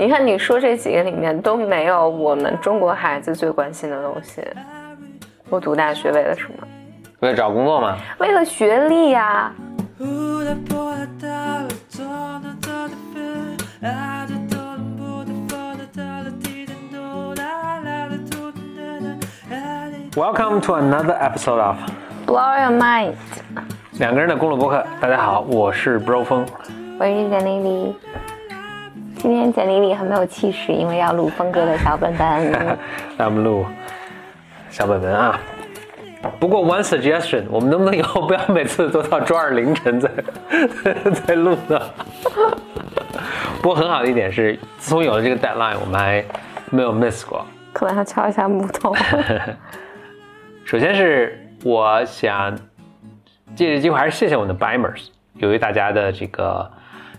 你看，你说这几个里面都没有我们中国孩子最关心的东西。我读大学为了什么？为了找工作吗？为了学历呀、Welcome to another episode of Blow your mind！两个人的公路博客。大家好，我是 Bro 风。我是简丽丽。今天简丽丽很没有气势，因为要录峰哥的小本本。来我们录小本本啊。不过 one suggestion，我们能不能以后不要每次都到周二凌晨再 再录呢？不过很好的一点是，自从有了这个 deadline，我们还没有 miss 过。可能要敲一下木头。首先是我想借这机会还是谢谢我们的 Bimers，由于大家的这个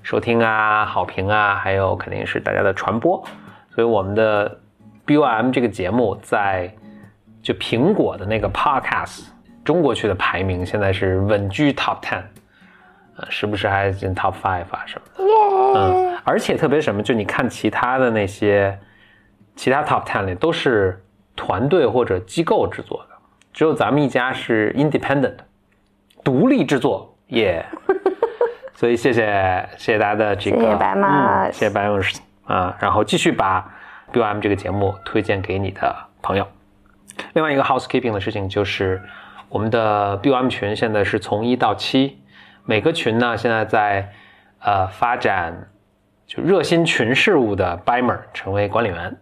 收听啊、好评啊，还有肯定是大家的传播，所以我们的 BOM 这个节目在就苹果的那个 Podcast 中国区的排名现在是稳居 Top Ten，呃，时不时还进 Top Five 啊什么的。嗯，而且特别什么，就你看其他的那些其他 Top Ten 里都是团队或者机构制作的，只有咱们一家是 independent 独立制作，耶、所以谢谢谢谢大家的这个，谢谢白马嗯谢谢白马啊，然后继续把 BOM 这个节目推荐给你的朋友。另外一个 housekeeping 的事情就是，我们的 BOM 群现在是从一到七，每个群呢现在在呃发展就热心群事务的 Bimer 成为管理员。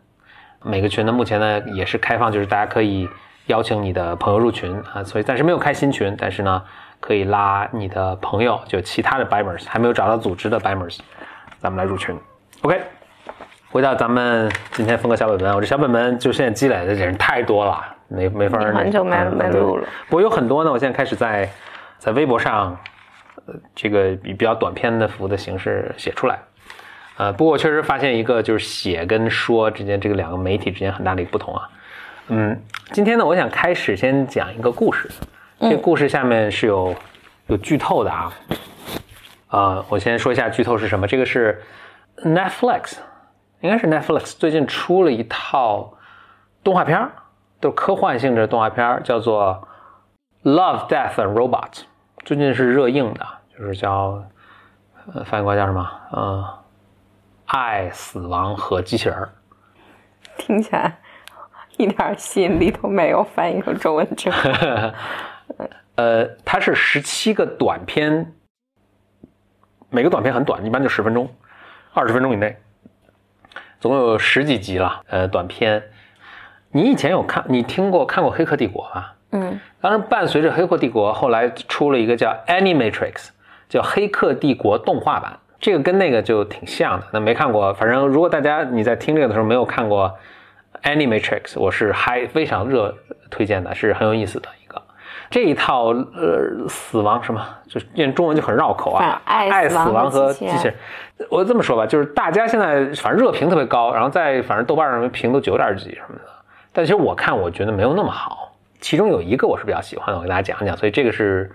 每个群呢目前呢也是开放，就是大家可以邀请你的朋友入群啊，所以暂时没有开新群，但是呢可以拉你的朋友，就其他的 Bimers 还没有找到组织的 Bimers，咱们来入群。OK，回到咱们今天风格小本本，我这小本本就现在积累的人太多了，没没法儿很久没嗯没录了。不过有很多呢，我现在开始在在微博上，呃，这个以比较短篇的服务的形式写出来。呃，不过我确实发现一个就是写跟说之间这个两个媒体之间很大的一个不同啊。嗯，今天呢，我想开始先讲一个故事，这个故事下面是有有剧透的啊。啊、我先说一下剧透是什么。这个是 Netflix，应该是 Netflix 最近出了一套动画片儿，都是科幻性质的动画片儿，叫做《Love, Death and Robots》，最近是热映的，就是叫呃翻译过来叫什么？嗯、爱、死亡和机器人儿。听起来一点吸引力都没有，翻译成中文之后。呃，它是十七个短片，每个短片很短，一般就十分钟，二十分钟以内，总共有十几集了。呃，短片，你以前有看，你听过看过《黑客帝国》吧？嗯，当然，伴随着《黑客帝国》，后来出了一个叫《Animatrix》，叫《黑客帝国》动画版。这个跟那个就挺像的。那没看过，反正如果大家你在听这个的时候没有看过《Animatrix》，我是还非常热推荐的，是很有意思的。这一套呃死亡什么，就是念中文就很绕口啊，爱爱死亡死亡和和机器人机器人。我这么说吧，就是大家现在反正热评特别高，然后在反正豆瓣上评都九点几什么的，但其实我看我觉得没有那么好。其中有一个我是比较喜欢的，我给大家讲一讲，所以这个是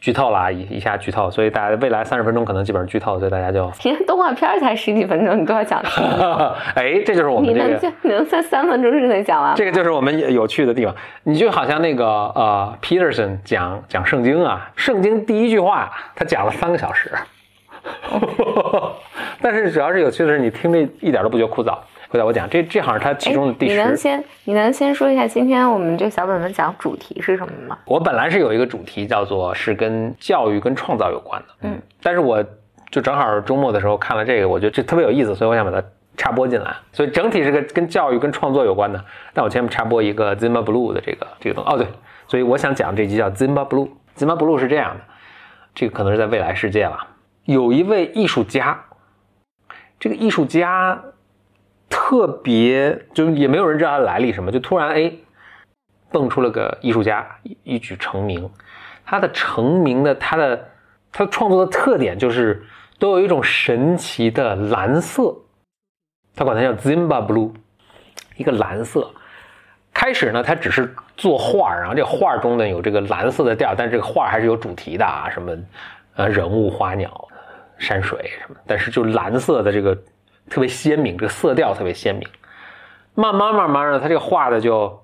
剧透了啊，一一下剧透，所以大家未来三十分钟可能基本上剧透，所以大家就，人家动画片才十几分钟，你都要讲。哎，这就是我们这个。能讲，你能在三分钟之内讲完？这个就是我们有趣的地方。你就好像那个呃，Peterson 讲讲圣经啊，圣经第一句话他讲了三个小时，但是主要是有趣的是，你听着一点都不觉得枯燥。回答我讲，这这好像是他其中的第十你能。先你能先说一下今天我们这小本本讲主题是什么吗？我本来是有一个主题叫做是跟教育跟创造有关的，嗯，但是我就正好周末的时候看了这个，我觉得这特别有意思，所以我想把它插播进来。所以整体是个跟教育跟创作有关的。但我前面插播一个 Zimba Blue 的这个这个东西。哦，对，所以我想讲这集叫 Zimba Blue。Zimba Blue 是这样的，这个可能是在未来世界了。有一位艺术家，这个艺术家特别，就也没有人知道他的来历什么，就突然哎蹦出了个艺术家，一举成名。他的成名的，他的他创作的特点就是都有一种神奇的蓝色，他管它叫 Zimba Blue，一个蓝色。开始呢，他只是作画，然后这画中呢有这个蓝色的调，但是这个画还是有主题的啊，什么呃人物、花鸟、山水什么，但是就蓝色的这个特别鲜明，这个色调特别鲜明。慢慢慢慢的，他这个画的就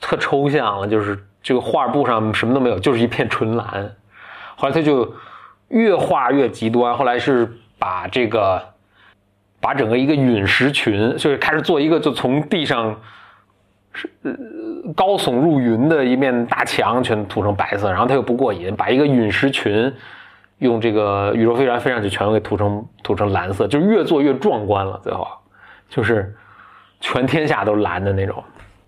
特抽象了，就是这个画布上什么都没有，就是一片纯蓝。后来他就越画越极端，后来是把这个把整个一个陨石群，就是开始做一个就从地上是高耸入云的一面大墙，全涂成白色。然后他又不过瘾，把一个陨石群用这个宇宙飞船飞上去，全都给涂成涂成蓝色，就越做越壮观了。最后就是全天下都蓝的那种，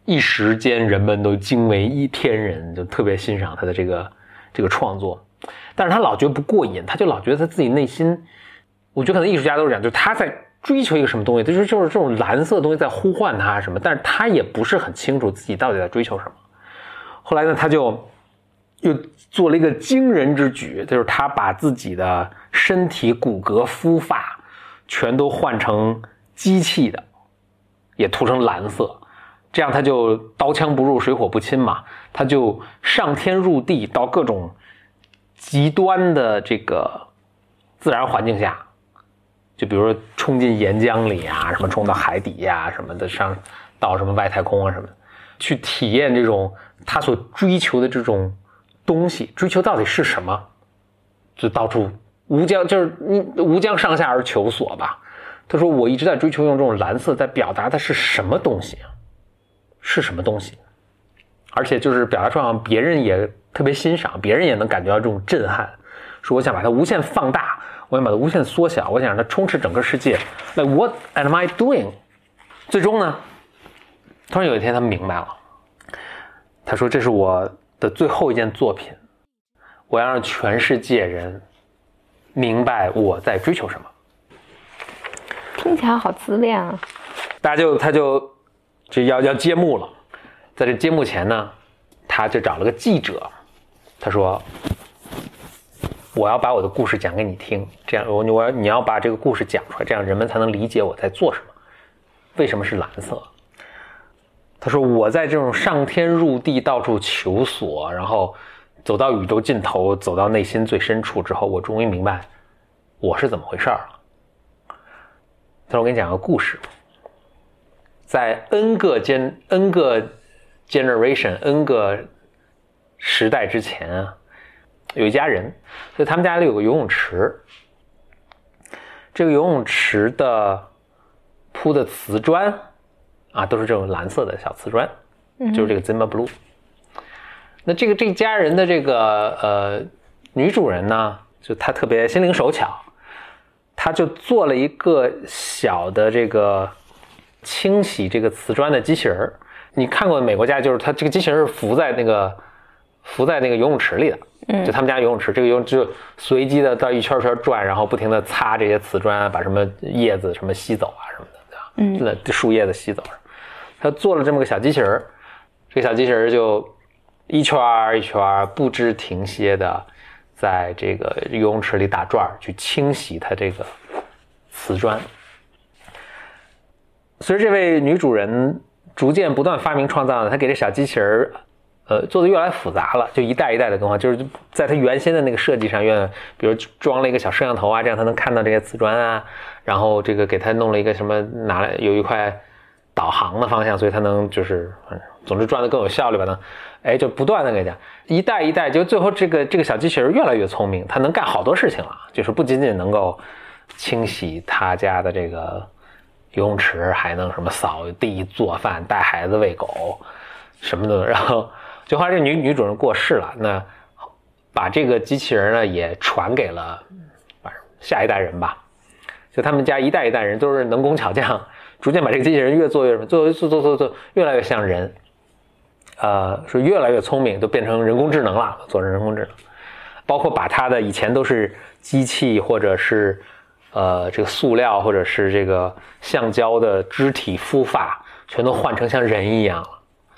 一时间人们都惊为一天人，就特别欣赏他的这个这个创作。但是他老觉得不过瘾，他就老觉得他自己内心，我觉得可能艺术家都是这样，就他在追求一个什么东西，就是就是这种蓝色的东西在呼唤他什么，但是他也不是很清楚自己到底在追求什么。后来呢，他就又做了一个惊人之举，就是他把自己的身体骨骼、肤发全都换成机器的，也涂成蓝色，这样他就刀枪不入、水火不侵嘛，他就上天入地到各种。极端的这个自然环境下，就比如说冲进岩浆里啊，什么冲到海底呀，什么的上到什么外太空啊什么，去体验这种他所追求的这种东西，追求到底是什么？就到处无疆，就是你无疆上下而求索吧。他说我一直在追求用这种蓝色在表达的是什么东西？是什么东西？而且就是表达出来，别人也。特别欣赏，别人也能感觉到这种震撼。说我想把它无限放大，我想把它无限缩小，我想让它充斥整个世界。Like what am I doing？最终呢，突然有一天他明白了，他说：“这是我的最后一件作品，我要让全世界人明白我在追求什么。”听起来好自恋啊！大家就他就就要要揭幕了，在这揭幕前呢，他就找了个记者。他说：“我要把我的故事讲给你听，这样我我你要把这个故事讲出来，这样人们才能理解我在做什么，为什么是蓝色。”他说：“我在这种上天入地、到处求索，然后走到宇宙尽头，走到内心最深处之后，我终于明白我是怎么回事了。”他说：“我给你讲个故事，在 N 个 gen N 个 generation N 个。”时代之前啊，有一家人，所以他们家里有个游泳池。这个游泳池的铺的瓷砖啊，都是这种蓝色的小瓷砖，就是这个 Zimmer Blue。那这个这家人的这个呃女主人呢，就她特别心灵手巧，她就做了一个小的这个清洗这个瓷砖的机器人儿。你看过美国家，就是它这个机器人是浮在那个。浮在那个游泳池里的，嗯，就他们家游泳池，这个游泳就随机的到一圈圈转，然后不停的擦这些瓷砖，把什么叶子什么吸走啊什么的，对吧？嗯，那树叶子吸走。他做了这么个小机器人这个小机器人就一圈一圈不知停歇的在这个游泳池里打转，去清洗它这个瓷砖。随着这位女主人逐渐不断发明创造，她给这小机器人呃，做的越来越复杂了，就一代一代的更换，就是在它原先的那个设计上，愿比如装了一个小摄像头啊，这样它能看到这些瓷砖啊，然后这个给它弄了一个什么，拿来有一块导航的方向，所以它能就是，总之转的更有效率吧？能，哎，就不断的给讲，一代一代，就最后这个这个小机器人越来越聪明，它能干好多事情了，就是不仅仅能够清洗他家的这个游泳池，还能什么扫地、做饭、带孩子、喂狗，什么的，然后。就后来这女女主人过世了，那把这个机器人呢也传给了下一代人吧。就他们家一代一代人都是能工巧匠，逐渐把这个机器人越做越做做做做做越来越像人，呃，是越来越聪明，都变成人工智能了，做成人工智能。包括把它的以前都是机器或者是呃这个塑料或者是这个橡胶的肢体肤发，全都换成像人一样了。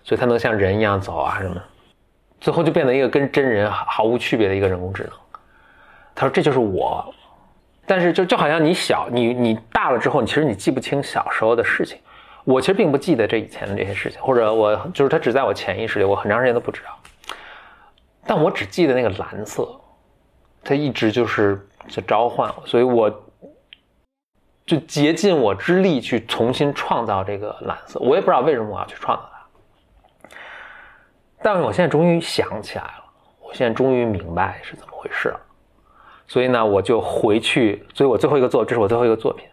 所以它能像人一样走啊什么，最后就变成一个跟真人毫无区别的一个人工智能。他说这就是我，但是就就好像你小你你大了之后，你其实你记不清小时候的事情。我其实并不记得这以前的这些事情，或者我就是它只在我潜意识里，我很长时间都不知道。但我只记得那个蓝色，它一直就是在召唤我，所以我就竭尽我之力去重新创造这个蓝色。我也不知道为什么我要去创造它，但是我现在终于想起来了，我现在终于明白是怎么回事了。所以呢，我就回去，所以我最后一个作，这是我最后一个作品。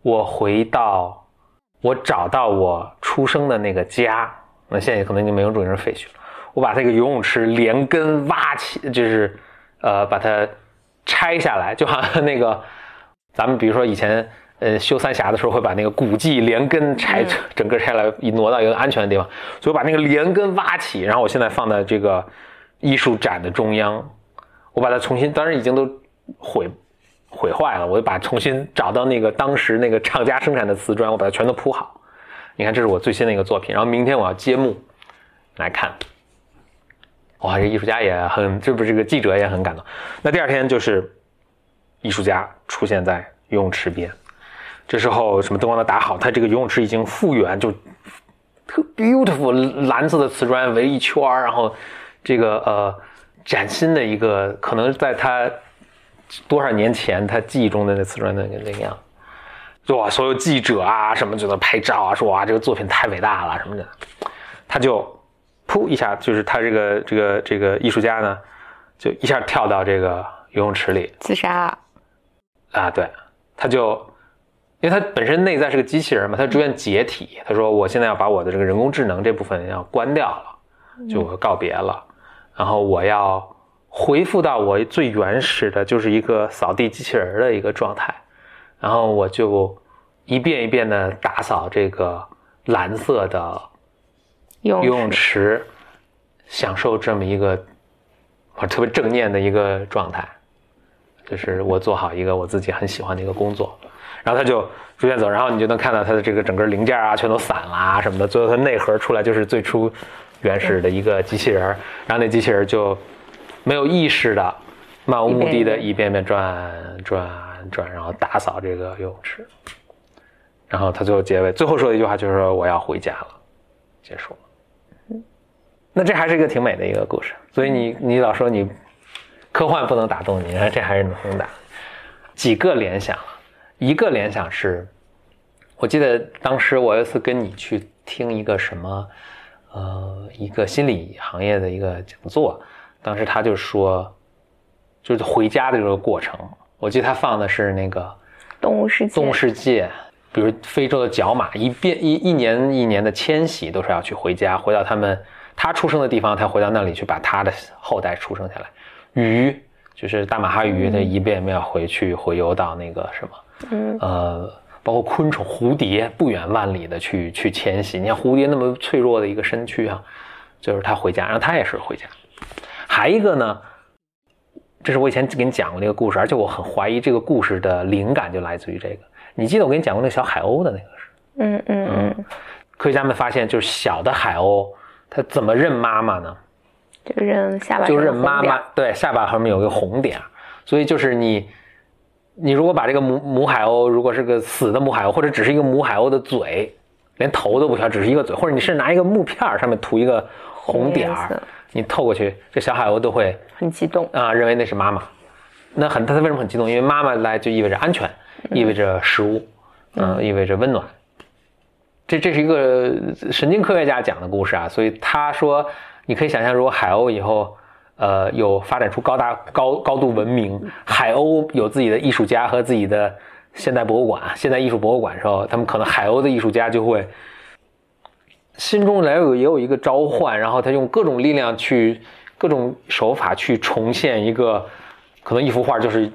我回到，我找到我出生的那个家，那现在可能已经没有种成废墟了。我把这个游泳池连根挖起，就是呃把它拆下来，就好像那个咱们比如说以前呃修三峡的时候会把那个古迹连根拆，整个拆来一挪到一个安全的地方，所以我把那个连根挖起，然后我现在放在这个艺术展的中央。我把它重新，当然已经都毁毁坏了，我就把重新找到那个当时那个厂家生产的瓷砖，我把它全都铺好。你看，这是我最新的一个作品。然后明天我要揭幕来看。哇，这艺术家也很，这不是这个记者也很感动。那第二天就是艺术家出现在游泳池边，这时候什么灯光都打好，他这个游泳池已经复原，就特 beautiful 蓝色的瓷砖围一圈然后这个呃。崭新的一个，可能在他多少年前他记忆中的那瓷砖那个那个样，哇！所有记者啊什么就在拍照啊，说哇这个作品太伟大了什么的，他就噗一下，就是他这个这个这个艺术家呢，就一下跳到这个游泳池里自杀啊！对，他就因为他本身内在是个机器人嘛，他逐渐解体。他说我现在要把我的这个人工智能这部分要关掉了，就告别了。然后我要恢复到我最原始的，就是一个扫地机器人的一个状态，然后我就一遍一遍的打扫这个蓝色的游泳池，享受这么一个我特别正念的一个状态，就是我做好一个我自己很喜欢的一个工作，然后他就逐渐走，然后你就能看到它的这个整个零件啊全都散了啊什么的，最后它内核出来就是最初。原始的一个机器人，然后那机器人就没有意识的、漫无目的的一遍遍转转转，然后打扫这个游泳池。然后他最后结尾最后说的一句话就是说：“我要回家了。”结束了。那这还是一个挺美的一个故事。所以你你老说你科幻不能打动你，这还是能打。几个联想，一个联想是，我记得当时我有一次跟你去听一个什么。呃，一个心理行业的一个讲座，当时他就说，就是回家的这个过程。我记得他放的是那个《动物世界》，动物世界，比如非洲的角马，一遍一一年一年的迁徙，都是要去回家，回到他们他出生的地方，他回到那里去把他的后代出生下来。鱼就是大马哈鱼，它一遍一遍要回去回游到那个什么，嗯，呃。包括昆虫、蝴蝶不远万里的去去迁徙，你看蝴蝶那么脆弱的一个身躯啊，就是它回家，然后它也是回家。还一个呢，这是我以前给你讲过那个故事，而且我很怀疑这个故事的灵感就来自于这个。你记得我给你讲过那个小海鸥的那个事？嗯嗯嗯。科学家们发现，就是小的海鸥，它怎么认妈妈呢？就认下巴，就认妈妈。对，下巴后面有个红点，所以就是你。你如果把这个母母海鸥，如果是个死的母海鸥，或者只是一个母海鸥的嘴，连头都不需只是一个嘴，或者你是拿一个木片上面涂一个红点儿，你透过去，这小海鸥都会很激动啊，认为那是妈妈。那很，它为什么很激动？因为妈妈来就意味着安全，意味着食物，嗯，意味着温暖。这这是一个神经科学家讲的故事啊，所以他说，你可以想象，如果海鸥以后。呃，有发展出高大高高度文明，海鸥有自己的艺术家和自己的现代博物馆、现代艺术博物馆的时候，他们可能海鸥的艺术家就会心中来有也有一个召唤，然后他用各种力量去各种手法去重现一个可能一幅画就是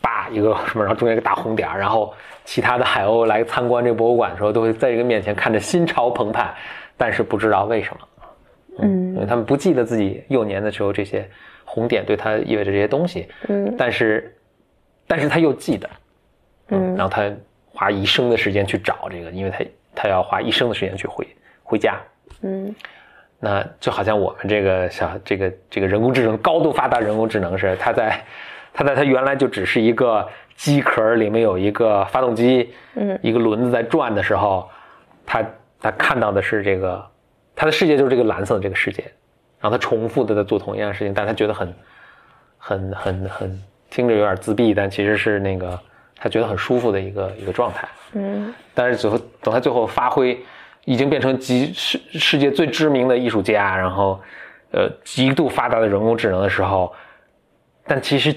叭一个什么，然后中间一个大红点然后其他的海鸥来参观这个博物馆的时候，都会在这个面前看着心潮澎湃，但是不知道为什么。嗯，因为他们不记得自己幼年的时候这些红点对他意味着这些东西，嗯，但是，但是他又记得，嗯，然后他花一生的时间去找这个，因为他他要花一生的时间去回回家，嗯，那就好像我们这个小这个这个人工智能高度发达人工智能似的，它在他在 他原来就只是一个机壳里面有一个发动机，嗯，一个轮子在转的时候，他他看到的是这个。他的世界就是这个蓝色的这个世界，然后他重复的在做同一样的事情，但他觉得很很很很听着有点自闭，但其实是那个他觉得很舒服的一个一个状态。嗯。但是最后等他最后发挥，已经变成极世世界最知名的艺术家，然后呃极度发达的人工智能的时候，但其实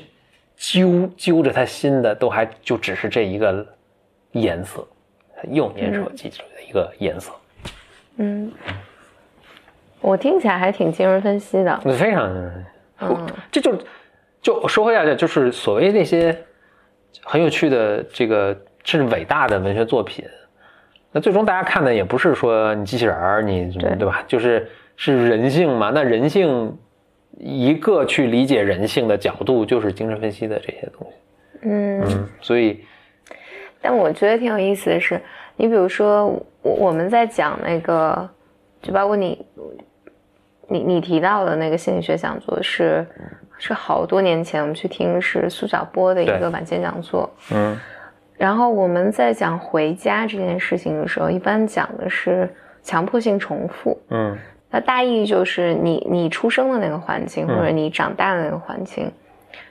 揪揪着他心的都还就只是这一个颜色，幼年时候记住的一个颜色，嗯，我听起来还挺精神分析的。非常，嗯这就就说回来，就是所谓那些很有趣的这个甚至伟大的文学作品，那最终大家看的也不是说你机器人儿，你什么对对吧？就是是人性嘛。那人性一个去理解人性的角度，就是精神分析的这些东西。嗯，嗯，所以但我觉得挺有意思的是，你比如说我我们在讲那个，就包括你你你提到的那个心理学讲座是是好多年前我们去听是苏小波的一个晚间讲座，嗯。然后我们在讲回家这件事情的时候，一般讲的是强迫性重复。嗯。那大意就是你你出生的那个环境，嗯。或者你长大的那个环境，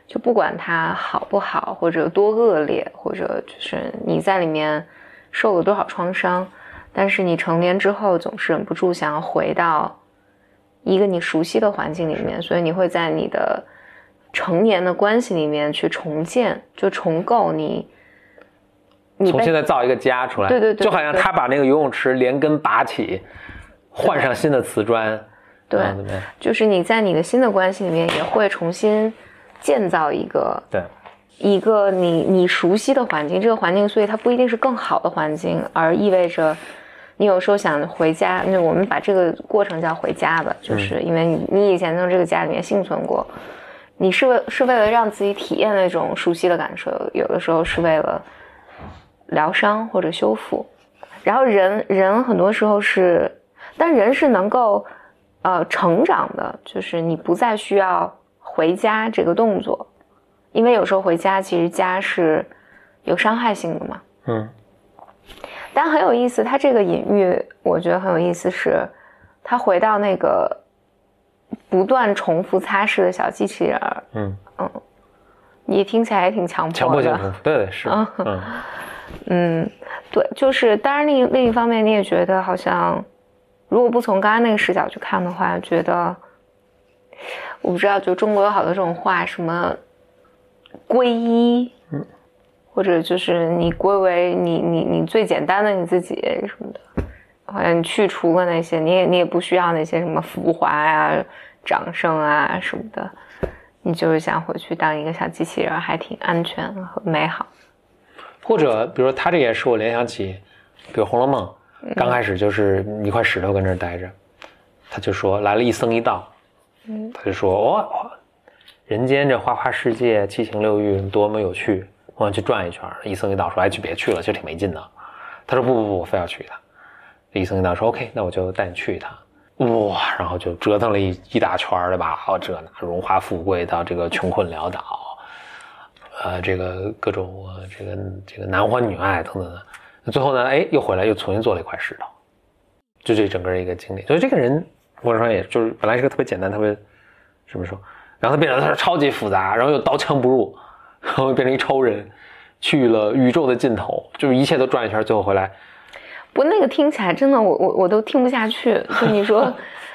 就不管它好不好，或者多恶劣，或者就是你在里面受了多少创伤，但是你成年之后总是忍不住想要回到一个你熟悉的环境里面，所以你会在你的成年的关系里面去重建，就重构你。你重被新再造一个家出来，对对对就好像他把那个游泳池连根拔起，换上新的瓷砖，对？就是你在你的新的关系里面也会重新建造一个对，一个你你熟悉的环境，这个环境，所以它不一定是更好的环境，而意味着你有时候想回家，那我们把这个过程叫回家吧，就是因为你你以前从这个家里面幸存过，你是为是为了让自己体验那种熟悉的感受，有的时候是为了疗伤或者修复，然后人人很多时候是，但人是能够呃成长的，就是你不再需要回家这个动作。因为有时候回家，其实家是有伤害性的嘛。嗯但很有意思，他这个隐喻我觉得很有意思是，他回到那个不断重复擦拭的小机器人儿，嗯，你听起来也挺强迫的。强迫性重复，对对是，嗯嗯 嗯，对，就是当然另一另一方面，你也觉得好像，如果不从刚刚那个视角去看的话，觉得我不知道，就中国有好多这种话，什么皈依，嗯，或者就是你归为你你你最简单的你自己什么的，好像你去除了那些，你也你也不需要那些什么浮华呀、掌声啊什么的，你就是想回去当一个小机器人，还挺安全和美好。或者比如说他这也使我联想起，比如《红楼梦》，刚开始就是一块石头跟这儿待着，他就说来了一僧一道，嗯他就说哦，人间这花花世界七情六欲多么有趣，我想去转一圈儿。一僧一道说哎去别去了，其实挺没劲的。他说不不不，我非要去一趟。一僧一道说 OK，那我就带你去一趟。哇，然后就折腾了一一大圈，对吧？哦，这那荣华富贵到这个穷困潦倒，呃，这个各种这个这个男欢女爱等等的。最后呢，哎，又回来又重新做了一块石头，就这整个一个经历。所以这个人，我说也就是本来是个特别简单、特别怎么说，然后他变成他超级复杂，然后又刀枪不入，然后变成一超人，去了宇宙的尽头，就是一切都转一圈，最后回来。不，那个听起来真的，我我我都听不下去。就你说，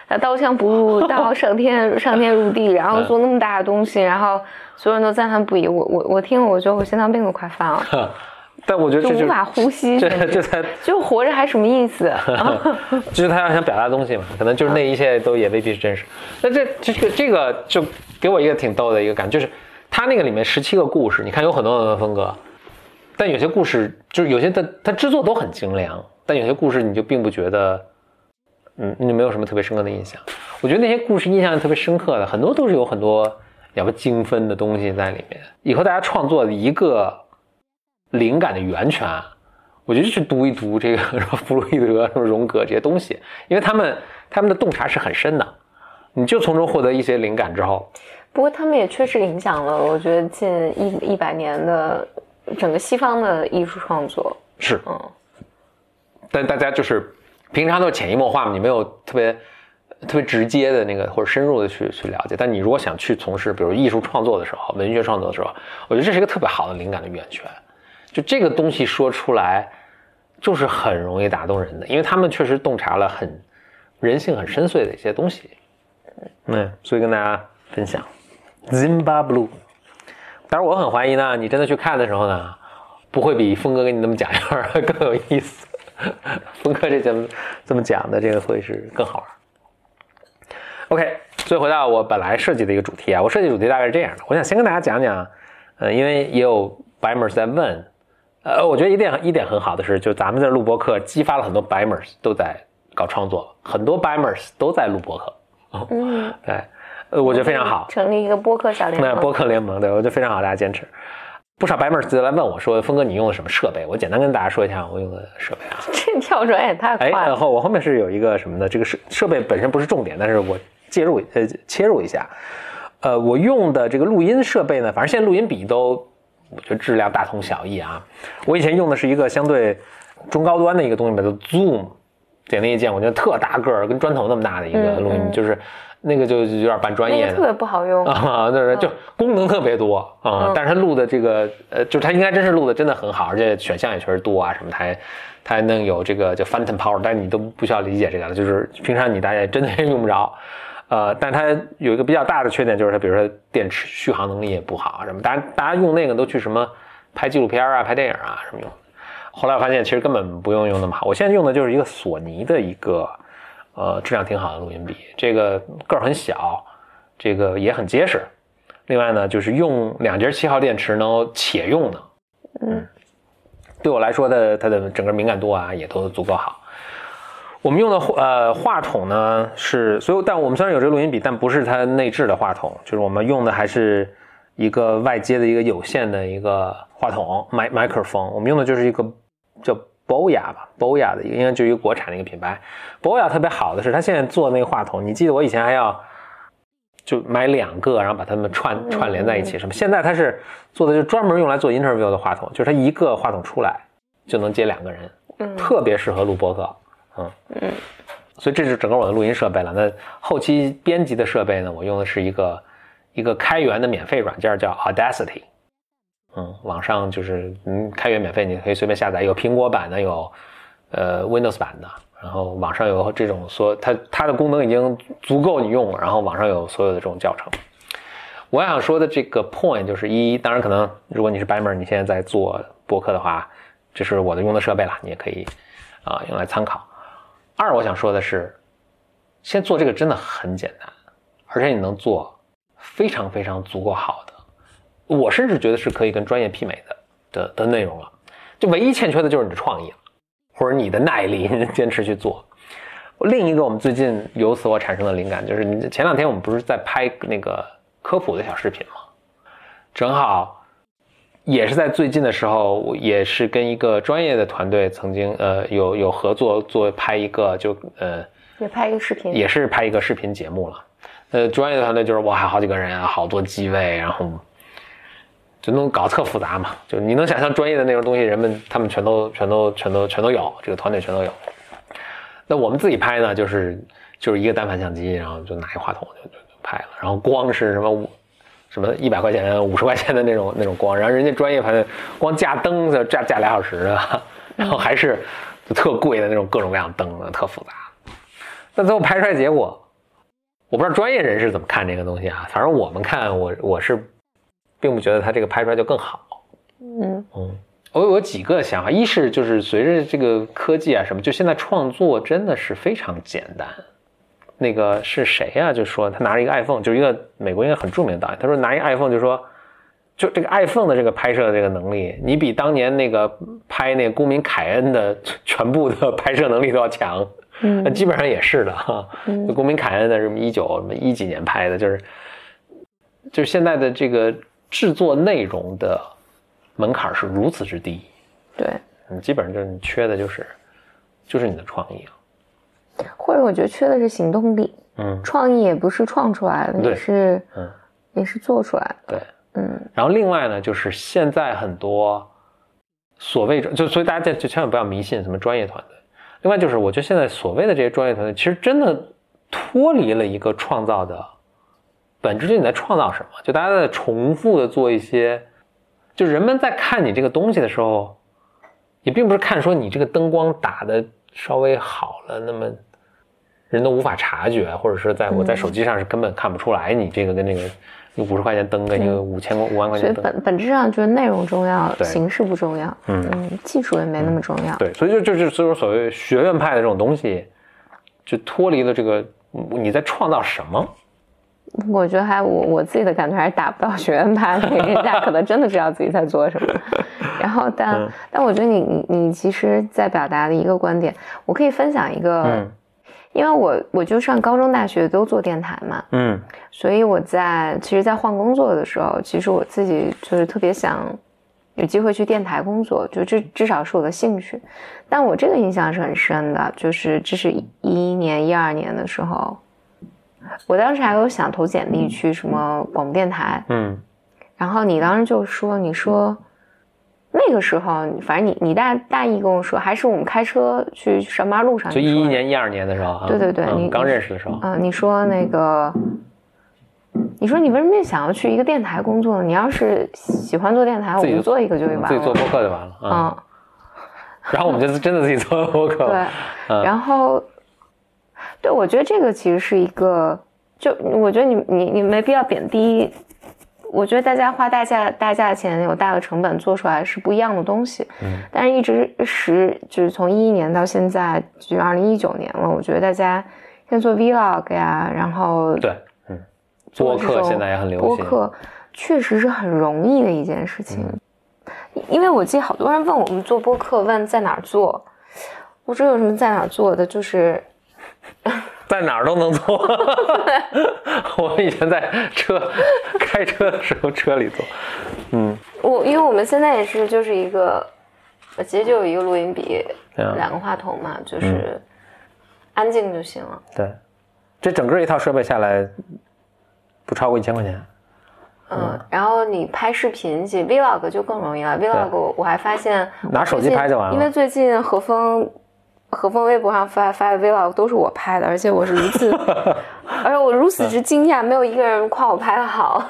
呃，刀枪不入到上天上天入地，然后做那么大的东西，然后所有人都赞叹不已。我我我听了，我觉得我心脏病都快犯了，但我觉得这就就无法呼吸。这这才就活着还什么意思？就是他要想表达的东西嘛，可能就是那一切都也未必是真实。那这这个这个就给我一个挺逗的一个感觉，就是他那个里面十七个故事，你看有很多很多风格，但有些故事就是有些它它制作都很精良，但有些故事你就并不觉得，嗯，你没有什么特别深刻的印象。我觉得那些故事印象特别深刻的，很多都是有很多要不精分的东西在里面。以后大家创作的一个灵感的源泉，我觉得去读一读这个什么弗洛伊德、什么荣格这些东西，因为他们他们的洞察是很深的，你就从中获得一些灵感之后，不过他们也确实影响了，我觉得近一一百年的整个西方的艺术创作。是，嗯，但大家就是平常都是潜移默化嘛，你没有特别特别直接的那个或者深入的去去了解。但你如果想去从事比如艺术创作的时候，文学创作的时候，我觉得这是一个特别好的灵感的源泉。就这个东西说出来，就是很容易打动人的，因为他们确实洞察了很人性很深邃的一些东西。嗯，所以跟大家分享，Zimbabwe。当然，我很怀疑呢，你真的去看的时候呢，不会比峰哥给你那么讲一样 更有意思。峰哥这节目这么讲的，这个会是更好玩。OK，所以回到我本来设计的一个主题啊，我设计主题大概是这样的，我想先跟大家讲讲，呃，因为也有白 mers 在问，呃，我觉得一点一点很好的是，就咱们这录播课激发了很多白 mers 都在搞创作，很多白 mers 都在录播课。嗯，对，呃，我觉得非常好，成立一个播客小联盟。那播客联盟，对我觉得非常好，大家坚持。不少白妹儿直接来问我说：“峰哥，你用的什么设备？”我简单跟大家说一下我用的设备啊。这跳转也太快了。然后我后面是有一个什么呢？这个设设备本身不是重点，但是我介入呃切入一下。呃，我用的这个录音设备呢，反正现在录音笔都我觉得质量大同小异啊。我以前用的是一个相对中高端的一个东西，叫做 Zoom，点那一键，我觉得特大个儿，跟砖头那么大的一个录音，就是。那个就有点半专业，特别不好用。啊，那是就功能特别多啊，但是它录的这个呃，就它应该真是录的真的很好，而且选项也确实多啊，什么它它还能有这个叫 Phantom Power，但是你都不需要理解这个了，就是平常你大家真的用不着，呃，但它有一个比较大的缺点，就是它比如说电池续航能力也不好什么，大家大家用那个都去什么拍纪录片啊、拍电影啊什么用，后来我发现其实根本不用用那么好，我现在用的就是一个索尼的一个。呃，质量挺好的录音笔，这个个儿很小，这个也很结实。另外呢，就是用两节七号电池能且用呢，嗯，对我来说的它的整个敏感度啊也都足够好。我们用的呃话筒呢是，所以但我们虽然有这个录音笔，但不是它内置的话筒，就是我们用的还是一个外接的一个有线的一个话筒麦麦克风。我们用的就是一个叫。博雅吧，博雅的应该就一个国产的一个品牌。博雅特别好的是，它现在做那个话筒，你记得我以前还要就买两个，然后把它们串串联在一起什么。现在它是做的就专门用来做 interview 的话筒，就是它一个话筒出来就能接两个人，嗯，特别适合录播客，嗯嗯。所以这是整个我的录音设备了。那后期编辑的设备呢，我用的是一个一个开源的免费软件叫 Audacity。嗯，网上就是嗯，开源免费，你可以随便下载，有苹果版的，有呃 Windows 版的，然后网上有这种说它它的功能已经足够你用了，然后网上有所有的这种教程。我想说的这个 point 就是一，当然可能如果你是白门，你现在在做播客的话，这是我的用的设备了，你也可以啊用来参考。二，我想说的是，现在做这个真的很简单，而且你能做非常非常足够好的。我甚至觉得是可以跟专业媲美的的的内容了，就唯一欠缺的就是你的创意了，或者你的耐力，坚持去做。另一个我们最近由此我产生的灵感，就是前两天我们不是在拍那个科普的小视频吗？正好也是在最近的时候，也是跟一个专业的团队曾经呃有有合作做拍一个就呃也拍一个视频，也是拍一个视频节目了。呃，专业的团队就是哇，好几个人啊，好多机位，然后。就能搞特复杂嘛，就你能想象专业的那种东西，人们他们全都全都全都全都有，这个团队全都有。那我们自己拍呢，就是就是一个单反相机，然后就拿一话筒就就拍了，然后光是什么五什么一百块钱、五十块钱的那种那种光，然后人家专业拍的光架灯就架架俩小时的，然后还是特贵的那种各种各样灯的，特复杂。那最后拍出来结果，我不知道专业人士怎么看这个东西啊，反正我们看我我是。并不觉得它这个拍出来就更好，嗯嗯，我有几个想法，一是就是随着这个科技啊什么，就现在创作真的是非常简单。那个是谁呀？就说他拿着一个 iPhone，就是一个美国一个很著名的导演，他说拿一个 iPhone 就说，就这个 iPhone 的这个拍摄的这个能力，你比当年那个拍那个公民凯恩的全部的拍摄能力都要强。嗯，那基本上也是的哈。嗯，公民凯恩的什么一九什么一几年拍的，就是就是现在的这个。制作内容的门槛是如此之低，对，你基本上就是你缺的就是就是你的创意了，或者我觉得缺的是行动力，嗯，创意也不是创出来的，也是嗯也是做出来的，对，嗯，然后另外呢，就是现在很多所谓就所以大家就千万不要迷信什么专业团队，另外就是我觉得现在所谓的这些专业团队，其实真的脱离了一个创造的本质，就你在创造什么？就大家在重复的做一些，就人们在看你这个东西的时候，也并不是看说你这个灯光打的稍微好了，那么人都无法察觉，或者是在我在手机上是根本看不出来你这个跟那个五十块钱灯跟一个五千五万块钱所以钱。本本质上就是内容重要，形式不重要。嗯技术也没那么重要。对，所以就就是所以说所谓学院派的这种东西，就脱离了这个你在创造什么。我觉得还我我自己的感觉还是打不到学院派的，人家可能真的知道自己在做什么。然后但、嗯但我觉得你你你其实在表达的一个观点，我可以分享一个，嗯因为我我就上高中大学都做电台嘛，嗯所以我在其实，在换工作的时候，其实我自己就是特别想有机会去电台工作，就至至少是我的兴趣。但我这个印象是很深的，就是这是一一年、一二年的时候，我当时还有想投简历去什么广播电台，嗯然后你当时就说，你说那个时候，反正你你大大一跟我说，还是我们开车去上班路上，就一一年、一二年的时候啊，对对对嗯你刚认识的时候，嗯，你说那个，你说你为什么想要去一个电台工作呢？你要是喜欢做电台，我们做一个就完了。自己做播客就完了啊。嗯，然后我们就真的自己做播客。对。嗯然后，对，我觉得这个其实是一个，就我觉得你你你没必要贬低。我觉得大家花大价大价钱有大的成本做出来是不一样的东西，嗯但是一直时就是从一一年到现在，就二零一九年了，我觉得大家现在做 vlog 呀，然后对，嗯，播客现在也很流行。播客确实是很容易的一件事情，嗯因为我记得好多人问我们做播客，问在哪儿做，我说有什么在哪儿做的，就是 在哪儿都能做。我们以前在车开车的时候车里做。嗯，我，因为我们现在也是就是一个，呃其实就有一个录音笔，嗯两个话筒嘛，就是安静就行了。对，这整个一套设备下来不超过一千块钱。嗯，然后你拍视频，其实 vlog 就更容易了。vlog 我我还发现拿手机拍就完了因为最近何峰何风微博上发发的 vlog 都是我拍的，而且我是如此，而且我如此之惊讶，没有一个人夸我拍的好。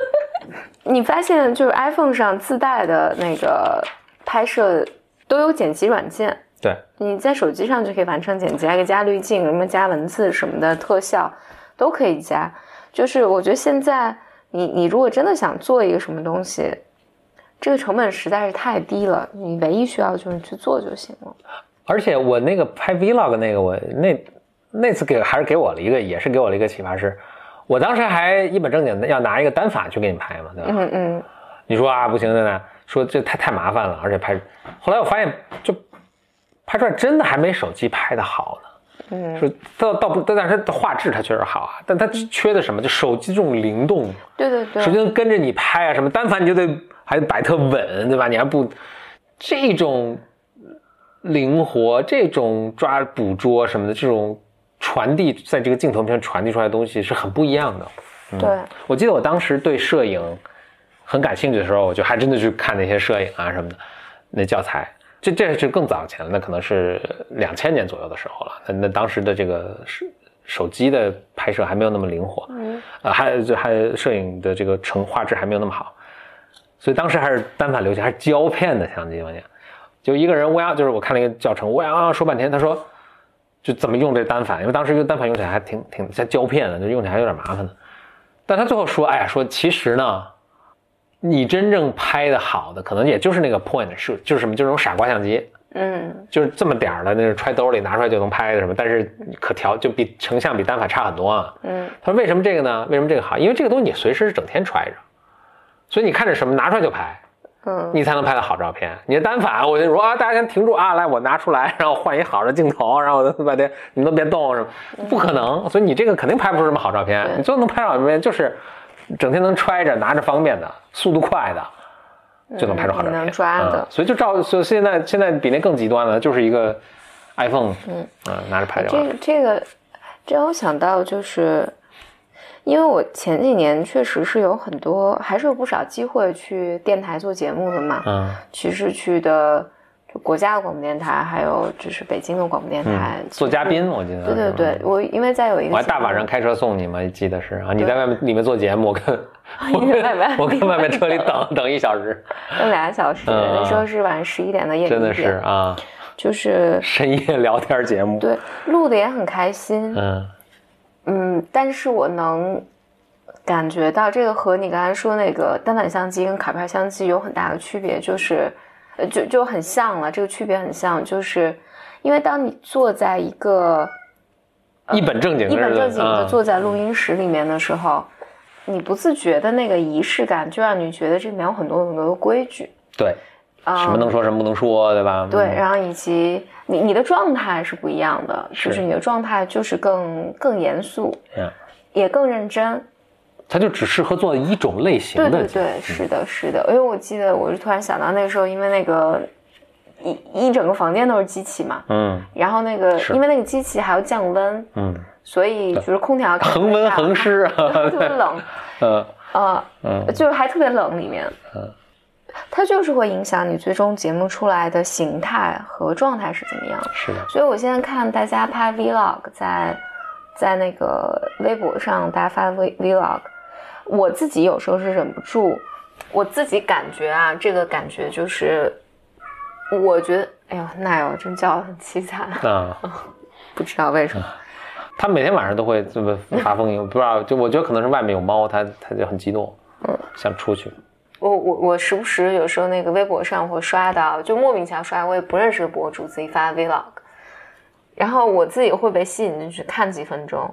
你发现就是 iPhone 上自带的那个拍摄都有剪辑软件，对，你在手机上就可以完成剪辑，还可以加滤镜，什么加文字什么的特效都可以加。就是我觉得现在你你如果真的想做一个什么东西，这个成本实在是太低了，你唯一需要就是去做就行了。而且我那个拍 vlog 那个，我那那次给还是给我了一个，也是给我了一个启发是，我当时还一本正经的要拿一个单反去给你拍嘛，对吧？嗯嗯，你说啊不行，的呢，说这太太麻烦了，而且拍，后来我发现就拍出来真的还没手机拍的好呢。嗯，说倒倒不，但是它画质它确实好啊，但它缺的什么？就手机这种灵动，对对对，手机能跟着你拍啊，什么单反你就得还得摆特稳，对吧？你还不这种灵活，这种抓捕捉什么的，这种传递在这个镜头面传递出来的东西是很不一样的。对，我记得我当时对摄影很感兴趣的时候，我就还真的去看那些摄影啊什么的那教材。这这是更早前了，那可能是两千年左右的时候了。那那当时的这个手手机的拍摄还没有那么灵活，嗯呃，还就还摄影的这个成画质还没有那么好，所以当时还是单反流行，还是胶片的相机关键。就一个人乌鸦，就是我看了一个教程，乌泱泱说半天，他说就怎么用这单反，因为当时用单反用起来还挺挺像胶片的，就用起来有点麻烦的。但他最后说，哎呀，说其实呢，你真正拍的好的，可能也就是那个 point shoot，就是什么，就是那种傻瓜相机，嗯就是这么点儿的，那是揣兜里拿出来就能拍的什么，但是可调就比成像比单反差很多啊。嗯他说为什么这个呢？为什么这个好？因为这个东西你随时是整天揣着，所以你看着什么拿出来就拍，嗯，你才能拍到好照片。你的单反，我就说啊，大家先停住啊，来我拿出来，然后换一好的镜头，然后我半天你们都别动什么，不可能。所以你这个肯定拍不出什么好照片。你最后能拍到好照片，就是整天能揣着、拿着方便的、速度快的，就能拍出好照片。嗯能抓的嗯所以就照，所以现在现在比那更极端了，就是一个 iPhone，嗯拿着拍就完了。这个这个，这让我想到就是，因为我前几年确实是有很多，还是有不少机会去电台做节目的嘛。嗯其实去的就国家的广播电台，还有就是北京的广播电台做嘉宾，我记得。对对对，我因为在有一个我还大晚上开车送你嘛，记得是啊，你在外面里面做节目，我跟 我跟我跟外面车里等等一小时，等俩小时，嗯那时候是晚上十一点的夜里真的是，啊，就是深夜聊天节目。对录的也很开心，嗯嗯，但是我能感觉到这个和你刚才说那个单反相机跟卡片相机有很大的区别，就是呃就就很像了，这个区别很像，就是因为当你坐在一个一本正经的一本正经的啊坐在录音室里面的时候，你不自觉的那个仪式感，就让你觉得这里面有很多很多的规矩对，啊。什么能说什么不能说，对吧？对，嗯。然后以及你你的状态是不一样的，是。就是你的状态就是更更严肃，嗯也更认真。它就只适合做一种类型的。对对对，是的，是的。因为我记得，我是突然想到那个时候，因为那个一一整个房间都是机器嘛，嗯。然后那个因为那个机器还要降温，嗯，所以就是空调 恒温恒湿啊，特别冷，嗯。呃，嗯。就是还特别冷里面，嗯它就是会影响你最终节目出来的形态和状态是怎么样的。是的，所以我现在看大家拍 vlog，在在那个微博上大家发的 v vlog，我自己有时候是忍不住，我自己感觉啊，这个感觉就是，我觉得，哎呦，奈友真叫得很凄惨，啊，不知道为什么。他每天晚上都会这么发疯，不知道就我觉得可能是外面有猫，他他就很激动，嗯想出去。我我我时不时有时候那个微博上会刷到，就莫名其妙刷，我也不认识的博主自己发的 vlog，然后我自己会被吸引进去看几分钟。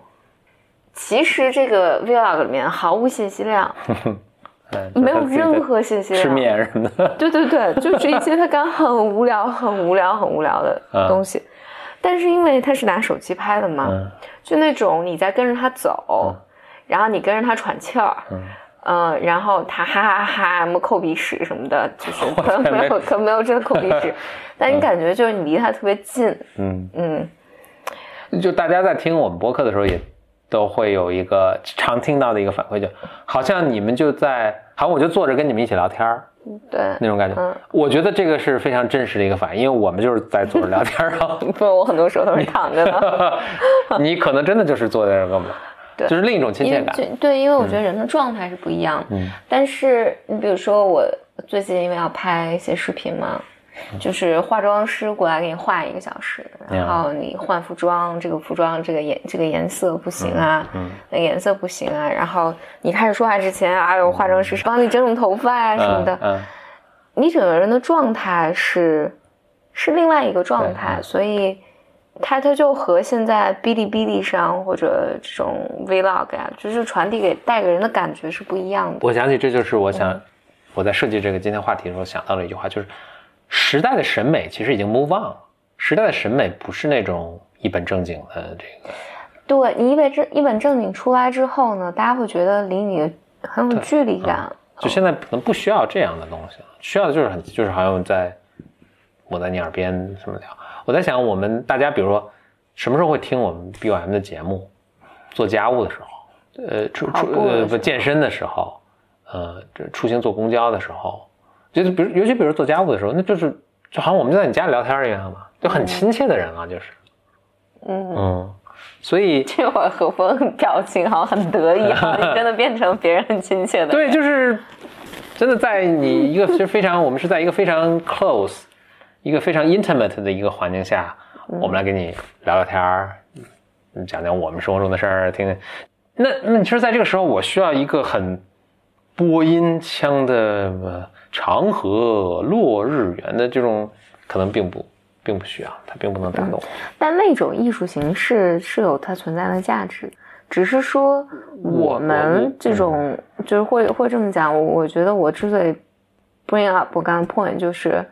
其实这个 vlog 里面毫无信息量，嗯，没有任何信息量。吃面什么的。对对对，就是一些他刚很无聊、很无聊、很无聊的东西。但是因为他是拿手机拍的嘛，嗯就那种你在跟着他走，然后你跟着他喘气儿，嗯呃，然后他哈哈哈什么抠鼻屎什么的，就是 可能没有，可能没有真的抠鼻屎，但你感觉就是你离他特别近，嗯，嗯，就大家在听我们播客的时候，也都会有一个常听到的一个反馈，就好像你们就在，好像我就坐着跟你们一起聊天儿对，那种感觉。嗯我觉得这个是非常真实的一个反应，因为我们就是在坐着聊天儿啊。不，我很多时候都是躺着的。你可能真的就是坐在这儿跟我们聊，对。就是另一种亲切感。就对，因为我觉得人的状态是不一样的。嗯。但是你比如说，我最近因为要拍一些视频嘛，就是化妆师过来给你画一个小时，然后你换服装，这个服装这个颜这个颜色不行啊，嗯那个颜色不行啊，然后你开始说话之前，哎呦，化妆师帮你整整头发啊什么的，嗯你整个人的状态是是另外一个状态，嗯。所以它它就和现在哔哩哔哩上或者这种 vlog 呀、就是传递给带给人的感觉是不一样的。我想起这就是我嗯想我在设计这个今天话题的时候想到了一句话，就是时代的审美其实已经 move on 了，时代的审美不是那种一本正经的这个。对你一本正一本正经出来之后呢，大家会觉得离你很有距离感。就现在可能不需要这样的东西了，需要的就是很就是好像在我在你耳边什么聊。我在想，我们大家比如说什么时候会听我们 BOM 的节目？做家务的时候，呃，出出呃不健身的时候，呃，这出行坐公交的时候，就是比如尤其比如做家务的时候，那就是就好像我们就在你家里聊天一样嘛，就很亲切的人啊，就是嗯，嗯，所以这会儿何峰表情好像很得意，好像真的变成别人很亲切的。对，就是真的在你一个其实非常，我们是在一个非常 close、一个非常 intimate 的一个环境下，我们来跟你聊聊天儿，嗯讲讲我们生活中的事儿，听听。那那其实在这个时候，我需要一个很播音腔的呃长河落日圆的这种，可能并不并不需要，它并不能打动我。但那种艺术形式是有它存在的价值，只是说我我们这种就是会会这么讲。我我觉得我之所以 bring up 我刚刚 point 就是，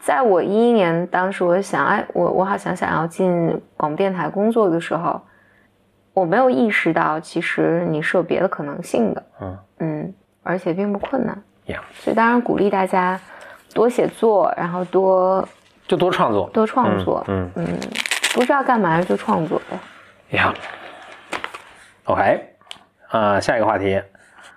在我一一年当时我想，哎，我我好像想要进广播电台工作的时候，我没有意识到其实你是有别的可能性的，嗯。嗯，而且并不困难。呀，所以当然鼓励大家多写作，然后多就多创作，多创作，嗯嗯，不知道干嘛就创作呗。呀，OK，啊、下一个话题，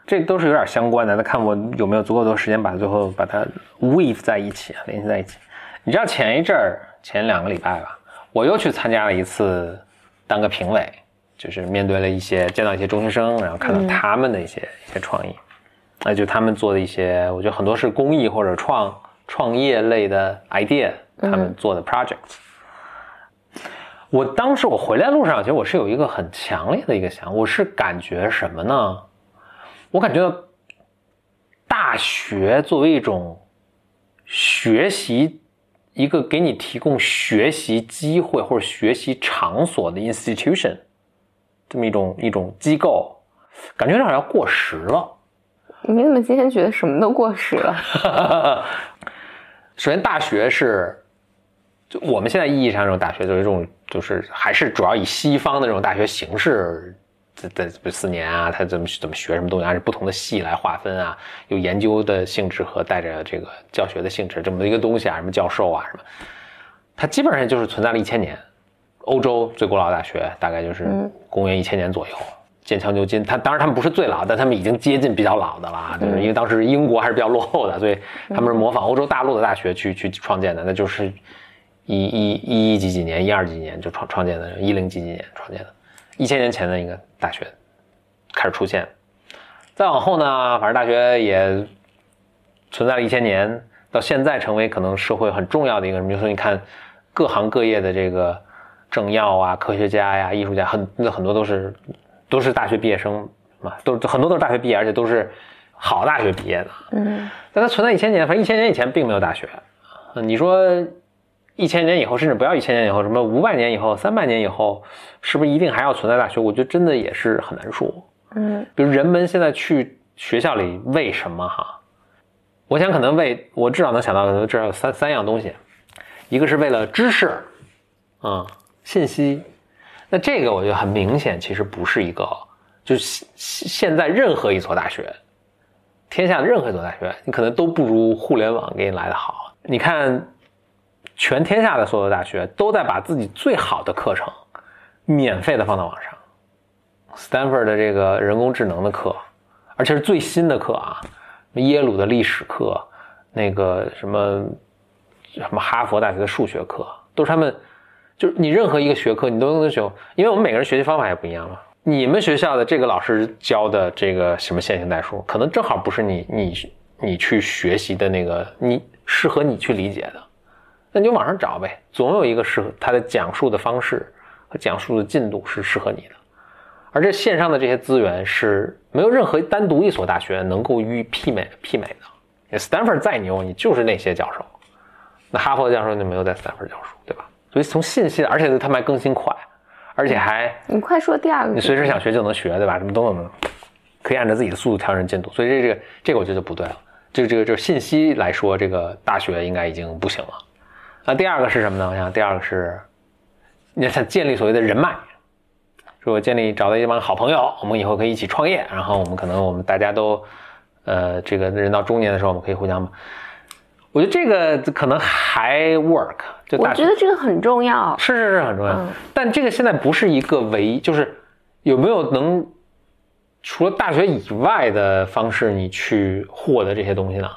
这都是有点相关的，那看我有没有足够多时间把最后把它 weave 在一起，联系在一起。你知道前一阵儿，前两个礼拜吧，我又去参加了一次，当个评委，就是面对了一些见到一些中学生，然后看到他们的一些、一些创意，那就他们做的一些，我觉得很多是公益或者创创业类的 idea，他们做的 projects。我当时我回来路上，其实我是有一个很强烈的一个想，我是感觉什么呢？我感觉到大学作为一种学习，一个给你提供学习机会或者学习场所的 institution，这么一种一种机构，感觉好像要过时了。你怎么今天觉得什么都过时了？首先，大学是就我们现在意义上这种大学，就是这种就是还是主要以西方的这种大学形式。这这四年啊，他怎么怎么学什么东西，按照不同的系来划分啊，有研究的性质和带着这个教学的性质这么一个东西啊，什么教授啊什么，它基本上就是存在了一千年。欧洲最古老的大学大概就是公元一千年左右，建桥牛津。他当然他们不是最老，但他们已经接近比较老的了，就是因为当时英国还是比较落后的，所以他们是模仿欧洲大陆的大学去去创建的，那就是一一一一几几年，一二几年就创创建的，一零几几年创建的。一千年前的一个大学开始出现，再往后呢，反正大学也存在了一千年，到现在成为可能社会很重要的一个。比如说，你看各行各业的这个政要啊、科学家呀、艺术家，很那很多都是都是大学毕业生嘛，都很多都是大学毕业，而且都是好大学毕业的。嗯，但它存在一千年，反正一千年以前并没有大学。你说？一千年以后，甚至不要一千年以后，什么五百年以后、三百年以后，是不是一定还要存在大学？我觉得真的也是很难说。嗯，比如人们现在去学校里为什么哈？我想可能为我至少能想到的至少有三三样东西，一个是为了知识，嗯，信息。那这个我觉得很明显，其实不是一个，就是现在任何一所大学，天下的任何一所大学，你可能都不如互联网给你来的好。你看。全天下的所有大学都在把自己最好的课程免费的放到网上。Stanford 的这个人工智能的课，而且是最新的课啊，耶鲁的历史课，那个什么什么哈佛大学的数学课，都是他们，就是你任何一个学科你都能学，因为我们每个人学习方法也不一样嘛。你们学校的这个老师教的这个什么线性代数，可能正好不是你你你去学习的那个，你适合你去理解的。那你就网上找呗，总有一个适合他的讲述的方式和讲述的进度是适合你的。而这线上的这些资源是没有任何单独一所大学能够予以媲美媲美的。Stanford 再牛，你就是那些教授。那哈佛教授就没有在 Stanford 教书，对吧？所以从信息，而且他们还更新快，而且还你快说第二个，你随时想学就能学，对吧？什么都能，可以按照自己的速度调整进度。所以这这个这个我觉得就不对了。这个这个就是信息来说，这个大学应该已经不行了。那第二个是什么呢？我想第二个是，你想建立所谓的人脉，说建立找到一帮好朋友，我们以后可以一起创业，然后我们可能我们大家都，呃，这个人到中年的时候，我们可以互相，我觉得这个可能还 work。就我觉得这个很重要，是是是很重要，但这个现在不是一个唯一，就是有没有能除了大学以外的方式你去获得这些东西呢？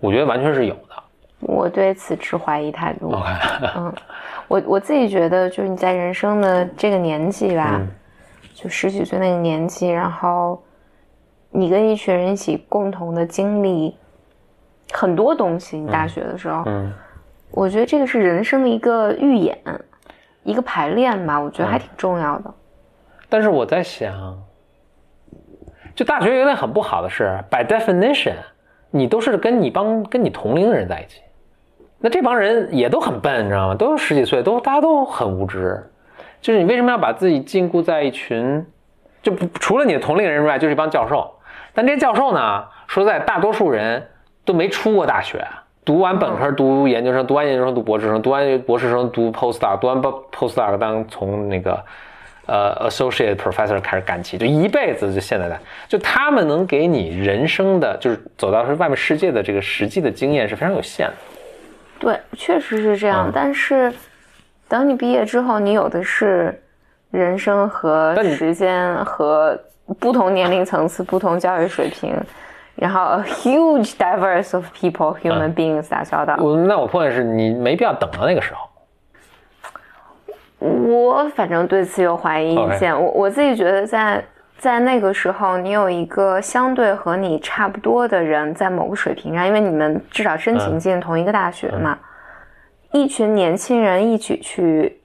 我觉得完全是有的。我对此持怀疑态度。嗯，我我自己觉得，就是你在人生的这个年纪吧，就十几岁那个年纪，然后你跟一群人一起共同的经历很多东西。你大学的时候，嗯，我觉得这个是人生的一个预演，一个排练吧。我觉得还挺重要的。但是我在想，就大学有点很不好的是，by definition，你都是跟你帮跟你同龄人在一起。那这帮人也都很笨，你知道吗？都是十几岁，都大家都很无知。就是你为什么要把自己禁锢在一群，就不除了你的同龄人之外，就是一帮教授。但这些教授呢，说在大多数人都没出过大学，读完本科、读研究生、读完研究生、读博士生、读完博士生、读 postdoc、读完 postdoc 当从那个呃 associate professor 开始干起，就一辈子就现在的，就他们能给你人生的就是走到是外面世界的这个实际的经验是非常有限的。对，确实是这样。但是，等你毕业之后，你有的是人生和时间和不同年龄层次、不同教育水平，然后 a huge diverse of people human beings 打交道。我那我破的是你没必要等到那个时候。我反正对此有怀疑意见。我我自己觉得在在那个时候，你有一个相对和你差不多的人在某个水平上，因为你们至少申请进同一个大学嘛，一群年轻人一起去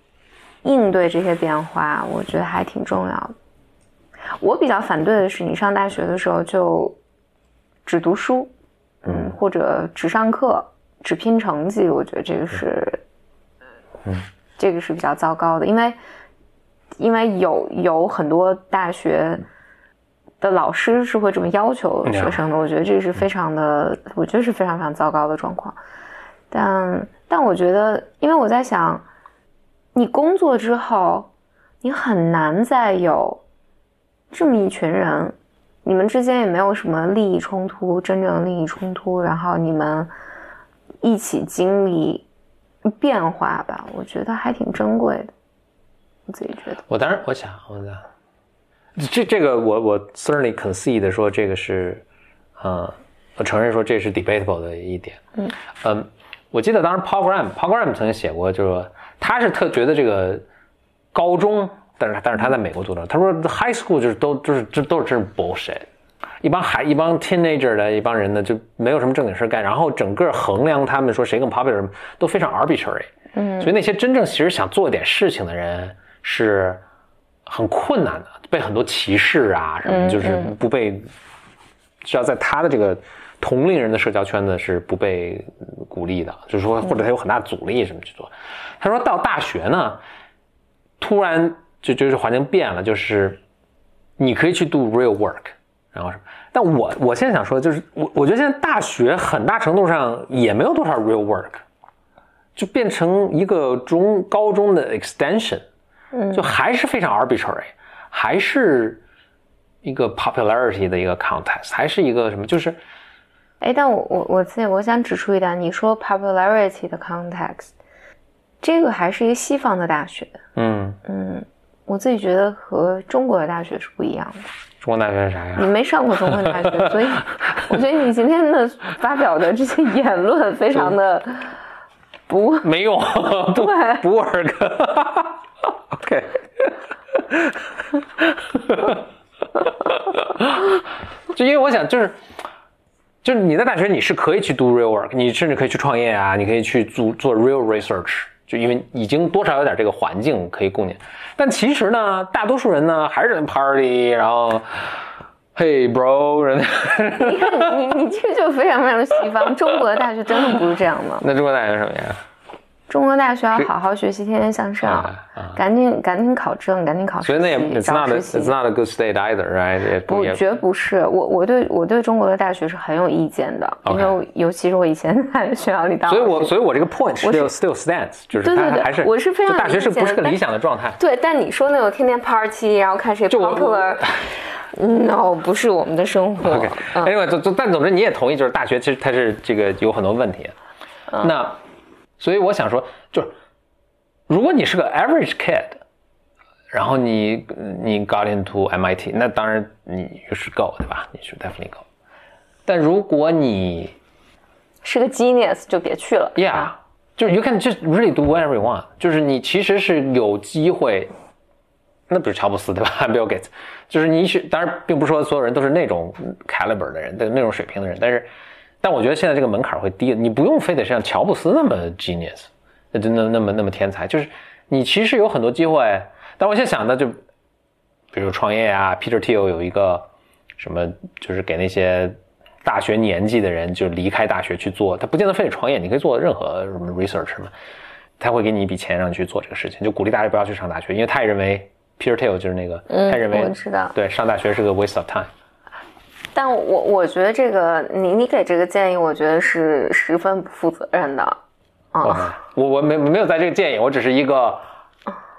应对这些变化，我觉得还挺重要的。我比较反对的是，你上大学的时候就只读书，嗯，或者只上课，只拼成绩。我觉得这个是，嗯。这个是比较糟糕的，因为因为有有很多大学的老师是会这么要求学生的，我觉得这是非常的，我觉得是非常非常糟糕的状况。但但我觉得，因为我在想，你工作之后，你很难再有这么一群人，你们之间也没有什么利益冲突，真正的利益冲突，然后你们一起经历。变化吧，我觉得还挺珍贵的。我自己觉得，我当然我想，我想这这个我我 certainly concede 说这个是，呃，我承认说这是 debatable 的一点。嗯嗯，我记得当时 Paul Graham Paul Graham 曾经写过，就是说他是特觉得这个高中，但是但是他在美国读的，他说 high school 就是都就是这都是真是 bullshit。一帮孩一帮 teenager 的一帮人呢，就没有什么正经事干，然后整个衡量他们说谁更 popular 都非常 arbitrary，嗯，所以那些真正其实想做点事情的人是很困难的，被很多歧视啊什么，就是不被，只要在他的这个同龄人的社交圈子是不被鼓励的，就是说或者他有很大阻力什么去做。他说到大学呢，突然就就是环境变了，就是你可以去 do real work。然后什么？但我我现在想说，就是我我觉得现在大学很大程度上也没有多少 real work，就变成一个中高中的 extension，嗯，就还是非常 arbitrary，还是一个 popularity 的一个 contest，还是一个什么？就是，哎，但我我我自己我想指出一点，你说 popularity 的 context，这个还是一个西方的大学，嗯嗯，我自己觉得和中国的大学是不一样的。中国大学是啥呀？你没上过中国大学，所以我觉得你今天的发表的这些言论非常的不没用，不不 work。OK，就因为我想，就是就是你在大学你是可以去 do real work，你甚至可以去创业啊，你可以去做做 real research。就因为已经多少有点这个环境可以供你，但其实呢，大多数人呢还是在 party，然后，Hey bro，人，你看你你这个就非常非常的西方，中国的大学真的不是这样吗？那中国大学什么呀？中国大学要好好学习，天天向上，赶紧赶紧考证，赶紧考所以那也 it's not it's not a good state either，right？不，绝不是。我我对我对中国的大学是很有意见的，因为尤其是我以前在学校里当。所以我所以我这个 point still still stands，就是它还是我是非常大学是不是个理想的状态？对，但你说那种天天 party，然后看谁 popular，no，不是我们的生活。OK，anyway，总总但总之你也同意，就是大学其实它是这个有很多问题。那。所以我想说，就是如果你是个 average kid，然后你你 got into MIT，那当然你 you should go，对吧？你 should definitely go。但如果你是个 genius，就别去了。Yeah，就是 you can just really do whatever you want。就是你其实是有机会，那不是乔布斯对吧？Bill Gates，就是你是当然并不是说所有人都是那种 caliber 的人，的那种水平的人，但是。但我觉得现在这个门槛会低，你不用非得像乔布斯那么 genius，那真的那么那么天才，就是你其实有很多机会。但我现在想的就，比如创业啊，Peter Thiel 有一个什么，就是给那些大学年纪的人，就离开大学去做，他不见得非得创业，你可以做任何什么 research 嘛，他会给你一笔钱让你去做这个事情，就鼓励大家不要去上大学，因为他也认为 Peter Thiel 就是那个，他认为对上大学是个 waste of time。但我我觉得这个你你给这个建议，我觉得是十分不负责任的啊！我我没没有在这个建议，我只是一个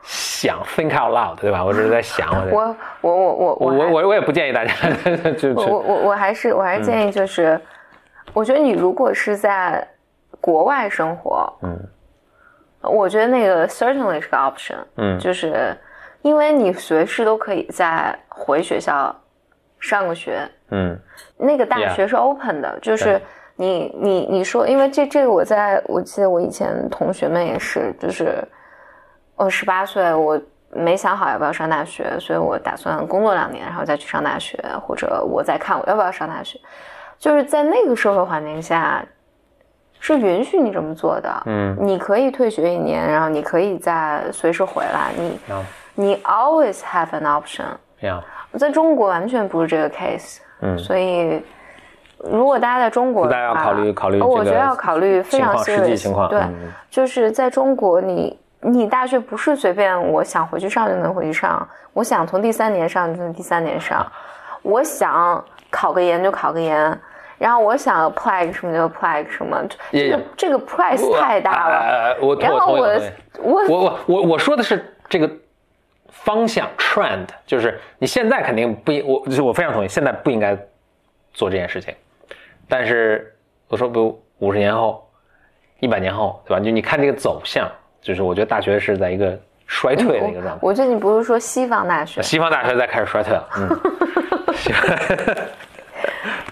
想 think out loud，对吧？我只是在想。我我我我我我我我也不建议大家 就我我我还是我还是建议就是，我觉得你如果是在国外生活，嗯，我觉得那个 certainly 是个 option，嗯，就是因为你随时都可以在回学校。上个学，嗯那个大学是 open 的，就是你你你说，因为这这个我在我记得我以前同学们也是，就是我十八岁，我没想好要不要上大学，所以我打算工作两年，然后再去上大学，或者我再看我要不要上大学。就是在那个社会环境下，是允许你这么做的。嗯你可以退学一年，然后你可以再随时回来，你呀你 always have an option。呀，在中国完全不是这个 case，嗯所以如果大家在中国大家要考虑考虑哦这个我觉得要考虑非常实际情况对，嗯就是在中国你。你大学不是随便我想回去上就能回去上，我想从第三年上就能第三年上，我想考个研就考个研，然后我想 apply 个什么就 apply 个什么，这也个这个 price 太大了。呃，我然后我我我我我说的是这个方向 trend，就是你现在肯定不应，我就是我非常同意，现在不应该做这件事情。但是我说，比如五十年后、一百年后，对吧？就你看这个走向，就是我觉得大学是在一个衰退的一个状态。我最近不是说西方大学，西方大学在开始衰退了，嗯，行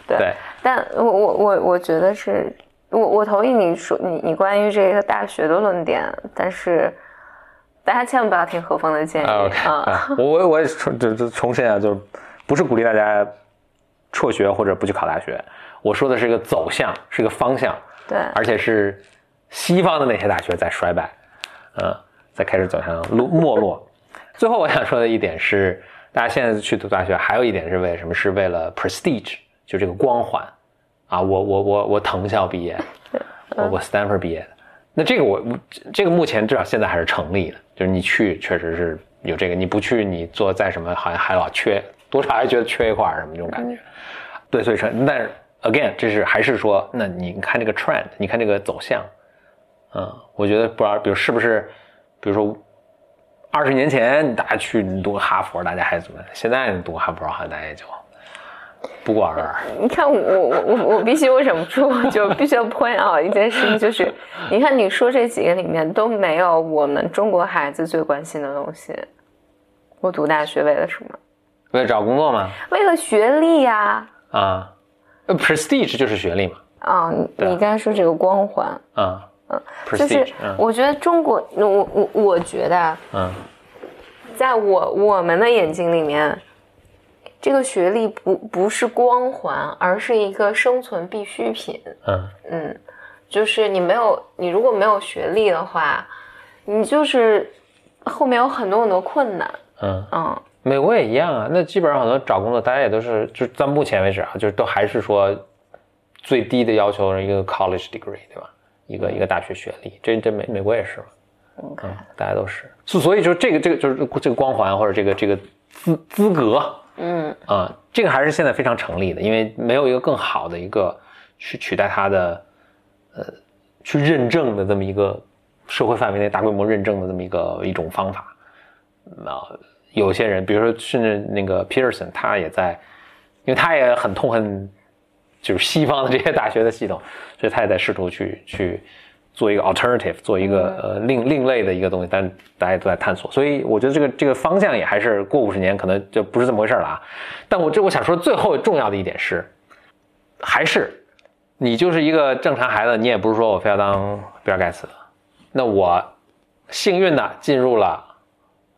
对，但我我我我觉得是，我我同意你说你你关于这个大学的论点，但是大家千万不要听何峰的建议啊我我我也重这这重申啊，就是不是鼓励大家辍学或者不去考大学，我说的是一个走向，是一个方向，对，而且是西方的那些大学在衰败，嗯，在开始走向落没落。最后我想说的一点是，大家现在去读大学，还有一点是为什么？是为了 prestige，就这个光环啊！我我我我藤校毕业，我我 Stanford 毕业的。那这个我这个目前至少现在还是成立的，就是你去确实是有这个，你不去你做再什么好像还老缺，多少还觉得缺一块什么这种感觉。对，所以说，但是 again，这是还是说，那你看这个 trend，你看这个走向，嗯，我觉得不知道，比如是不是，比如说二十年前大家去读哈佛，大家还怎么？现在读哈佛，好像大家也就不过尔尔。你看我我我我必须我忍不住就必须要 point out 一件事情，就是 你看你说这几个里面都没有我们中国孩子最关心的东西。我读大学为了什么？为了找工作吗？为了学历呀、啊，呃，prestige 就是学历嘛，啊！你刚才说这个光环，啊，嗯就是我觉得中国，我我我觉得啊，嗯在我我们的眼睛里面，这个学历不不是光环，而是一个生存必需品。嗯嗯，就是你没有，你如果没有学历的话，你就是后面有很多很多困难。嗯，嗯，美国也一样啊。那基本上很多找工作，大家也都是，就到目前为止啊，就是都还是说最低的要求是一个 college degree，对吧？一个一个大学学历，这这美美国也是嘛。OK，嗯，大家都是，所所以就这个这个就是这个光环或者这个这个资资格嗯啊、这个还是现在非常成立的，因为没有一个更好的一个去取代它的呃去认证的这么一个社会范围内大规模认证的这么一个一种方法。啊、有些人，比如说甚至那个 Peterson，他也在，因为他也很痛恨就是西方的这些大学的系统，所以他也在试图去去做一个 alternative，做一个呃另另类的一个东西，但大家都在探索，所以我觉得这个这个方向也还是过五十年可能就不是这么回事了啊。但我这我想说最后重要的一点是，还是你就是一个正常孩子，你也不是说我非要当比尔盖茨，那我幸运的进入了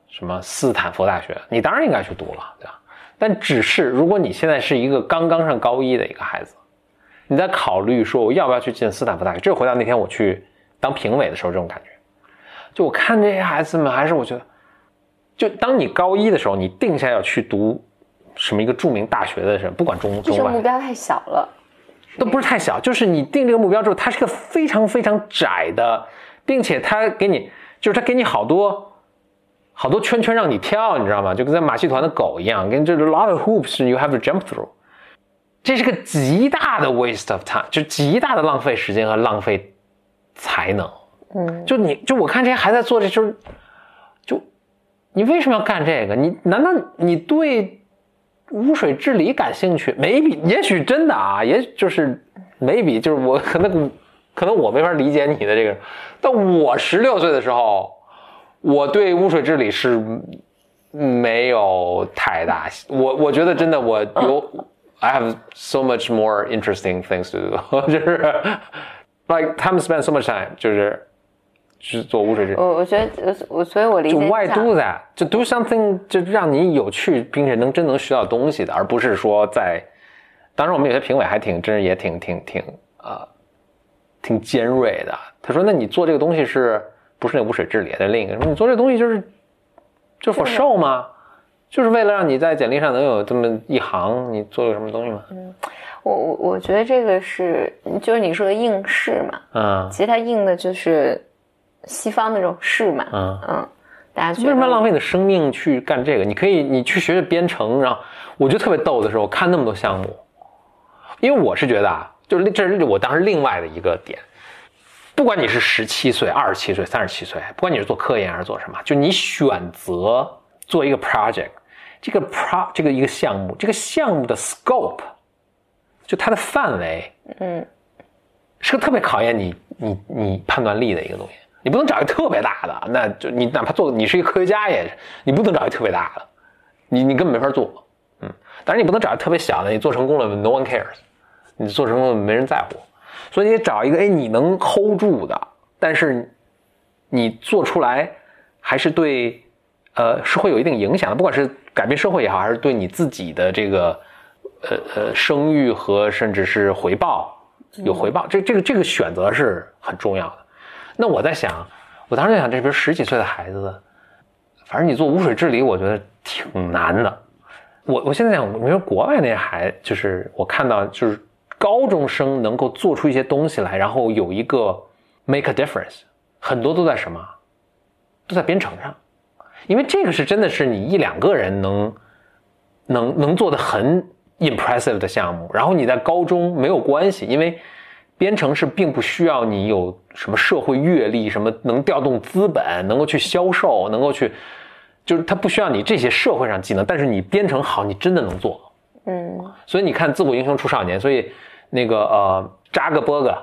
什么斯坦福大学，你当然应该去读了，对吧？但只是如果你现在是一个刚刚上高一的一个孩子，你在考虑说我要不要去进斯坦福大学，这回到那天我去当评委的时候这种感觉，就我看这些孩子们，还是我觉得，就当你高一的时候，你定下要去读什么一个著名大学的时候，不管中中外，个目标太小了。都不是太小，就是你定这个目标之后，它是个非常非常窄的，并且它给你，就是它给你好多好多圈圈让你跳，你知道吗？就跟在马戏团的狗一样，跟这 lot of hoops you have to jump through。这是个极大的 waste of time，就极大的浪费时间和浪费才能。嗯，就你就我看这些还在做这，就是就你为什么要干这个？你难道你对污水治理感兴趣？maybe 也许真的啊，也就是 maybe 就是我可能可能我没法理解你的这个，但我十六岁的时候，我对污水治理是没有太大。我我觉得真的我有、I have so much more interesting things to do，就是 like 他们 spend so much time，就是就是做污水治理。我我觉得我所以，我理解就解 why do that？就 do something 就让你有趣，并且能真能学到东西的，而不是说在。当然，我们有些评委还挺，真是也挺挺挺呃，挺尖锐的。他说：“那你做这个东西是不是那污水治理的另一个？你做这个东西就是就 for show 吗？就是为了让你在简历上能有这么一行，你做了什么东西吗？我我我觉得这个是就是你说的应试嘛，嗯其实它应的就是西方那种试嘛，嗯。嗯，大家觉得为什么要浪费你的生命去干这个？你可以，你去学学编程，然后我觉得特别逗的是，我看那么多项目，因为我是觉得啊，就是这是我当时另外的一个点，不管你是十七岁、二十七岁、三十七岁，不管你是做科研还是做什么，就你选择做一个 project，这个 pro 这个一个项目，这个项目的 scope，就它的范围，嗯，是个特别考验你你你判断力的一个东西。你不能找一个特别大的，那就你哪怕做你是一个科学家也，你不能找一个特别大的，你你根本没法做。嗯，当然你不能找一个特别小的，你做成功了，no one cares，你做成功了没人在乎，所以你得找一个哎你能 hold 住的，但是你做出来还是对呃是会有一定影响的，不管是改变社会也好，还是对你自己的这个呃呃声誉和甚至是回报有回报，这这个这个选择是很重要的。那我在想，我当时在想，这边十几岁的孩子，反正你做污水治理，我觉得挺难的。我我现在想，你说国外那些孩，就是我看到，就是高中生能够做出一些东西来，然后有一个 make a difference，很多都在什么？都在编程上，因为这个是真的是你一两个人能能能做的很 impressive 的项目，然后你在高中没有关系，因为编程是并不需要你有什么社会阅历，什么能调动资本，能够去销售，能够去，就是它不需要你这些社会上技能，但是你编程好，你真的能做。嗯所以你看，自古英雄出少年，所以那个呃，扎克伯格，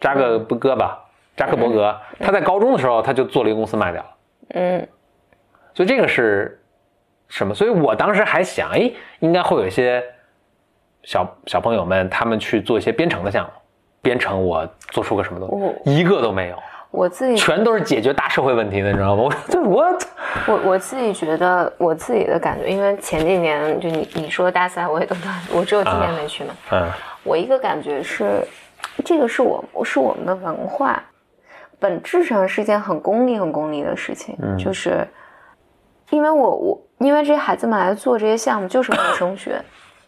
扎克伯格吧，扎克伯格，他在高中的时候他就做了一个公司卖掉了。嗯所以这个是什么？所以我当时还想，哎，应该会有一些小小朋友们，他们去做一些编程的项目。编程我做出个什么东哦西，一个都没有，我自己全都是解决大社会问题的，你知道吗？我这 我我我自己觉得我自己的感觉，因为前几年就你你说大赛我也都到，我只有今年没去嘛。嗯我一个感觉是，这个是我是我们的文化，本质上是一件很功利、很功利的事情。嗯就是因为我我因为这些孩子们来做这些项目，就是为了升学，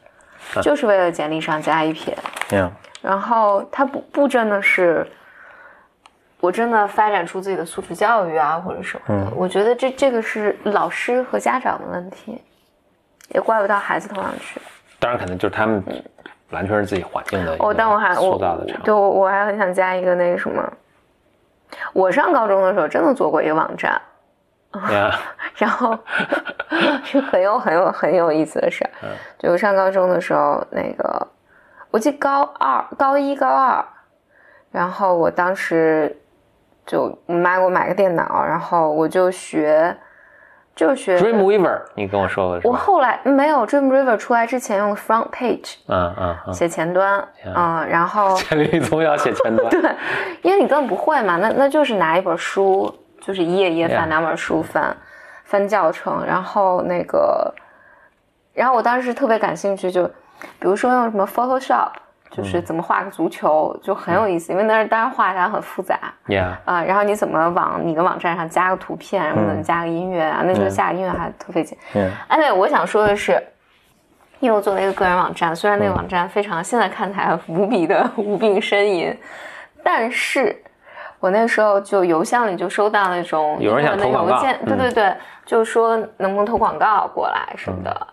就是为了简历上加一撇。嗯然后他不不真的是，我真的发展出自己的素质教育啊，或者什么的。我觉得这这个是老师和家长的问题，也怪不到孩子头上去。当然可能就是他们完全是自己环境的一个哦，但我还我。对我我还很想加一个那个什么，我上高中的时候真的做过一个网站，呀，然后 是很有很有很有意思的事儿。就我上高中的时候，那个我记得高二、高一、高二，然后我当时就我妈给我买个电脑，然后我就学，就学。Dreamweaver，你跟我说过是吧？我后来没有 Dreamweaver 出来之前用 Front Page 嗯嗯嗯，写前端，嗯，然后千里总要写前端。对，因为你根本不会嘛，那那就是拿一本书，就是一页一页.翻，两本书翻，翻教程，然后那个，然后我当时特别感兴趣，就比如说用什么 Photoshop，就是嗯。怎么画个足球，就很有意思，因为那是当然画起来很复杂 Yeah，啊、然后你怎么往你的网站上加个图片，然后怎么加个音乐啊，那时候下个音乐还特费劲。嗯。哎，对，我想说的是，因为我做了一个个人网站，虽然那个网站非常现在看起来无比的无病呻吟，但是我那时候就邮箱里就收到那种有人想投邮件，对嗯对对，就说能不能投广告过来什么的。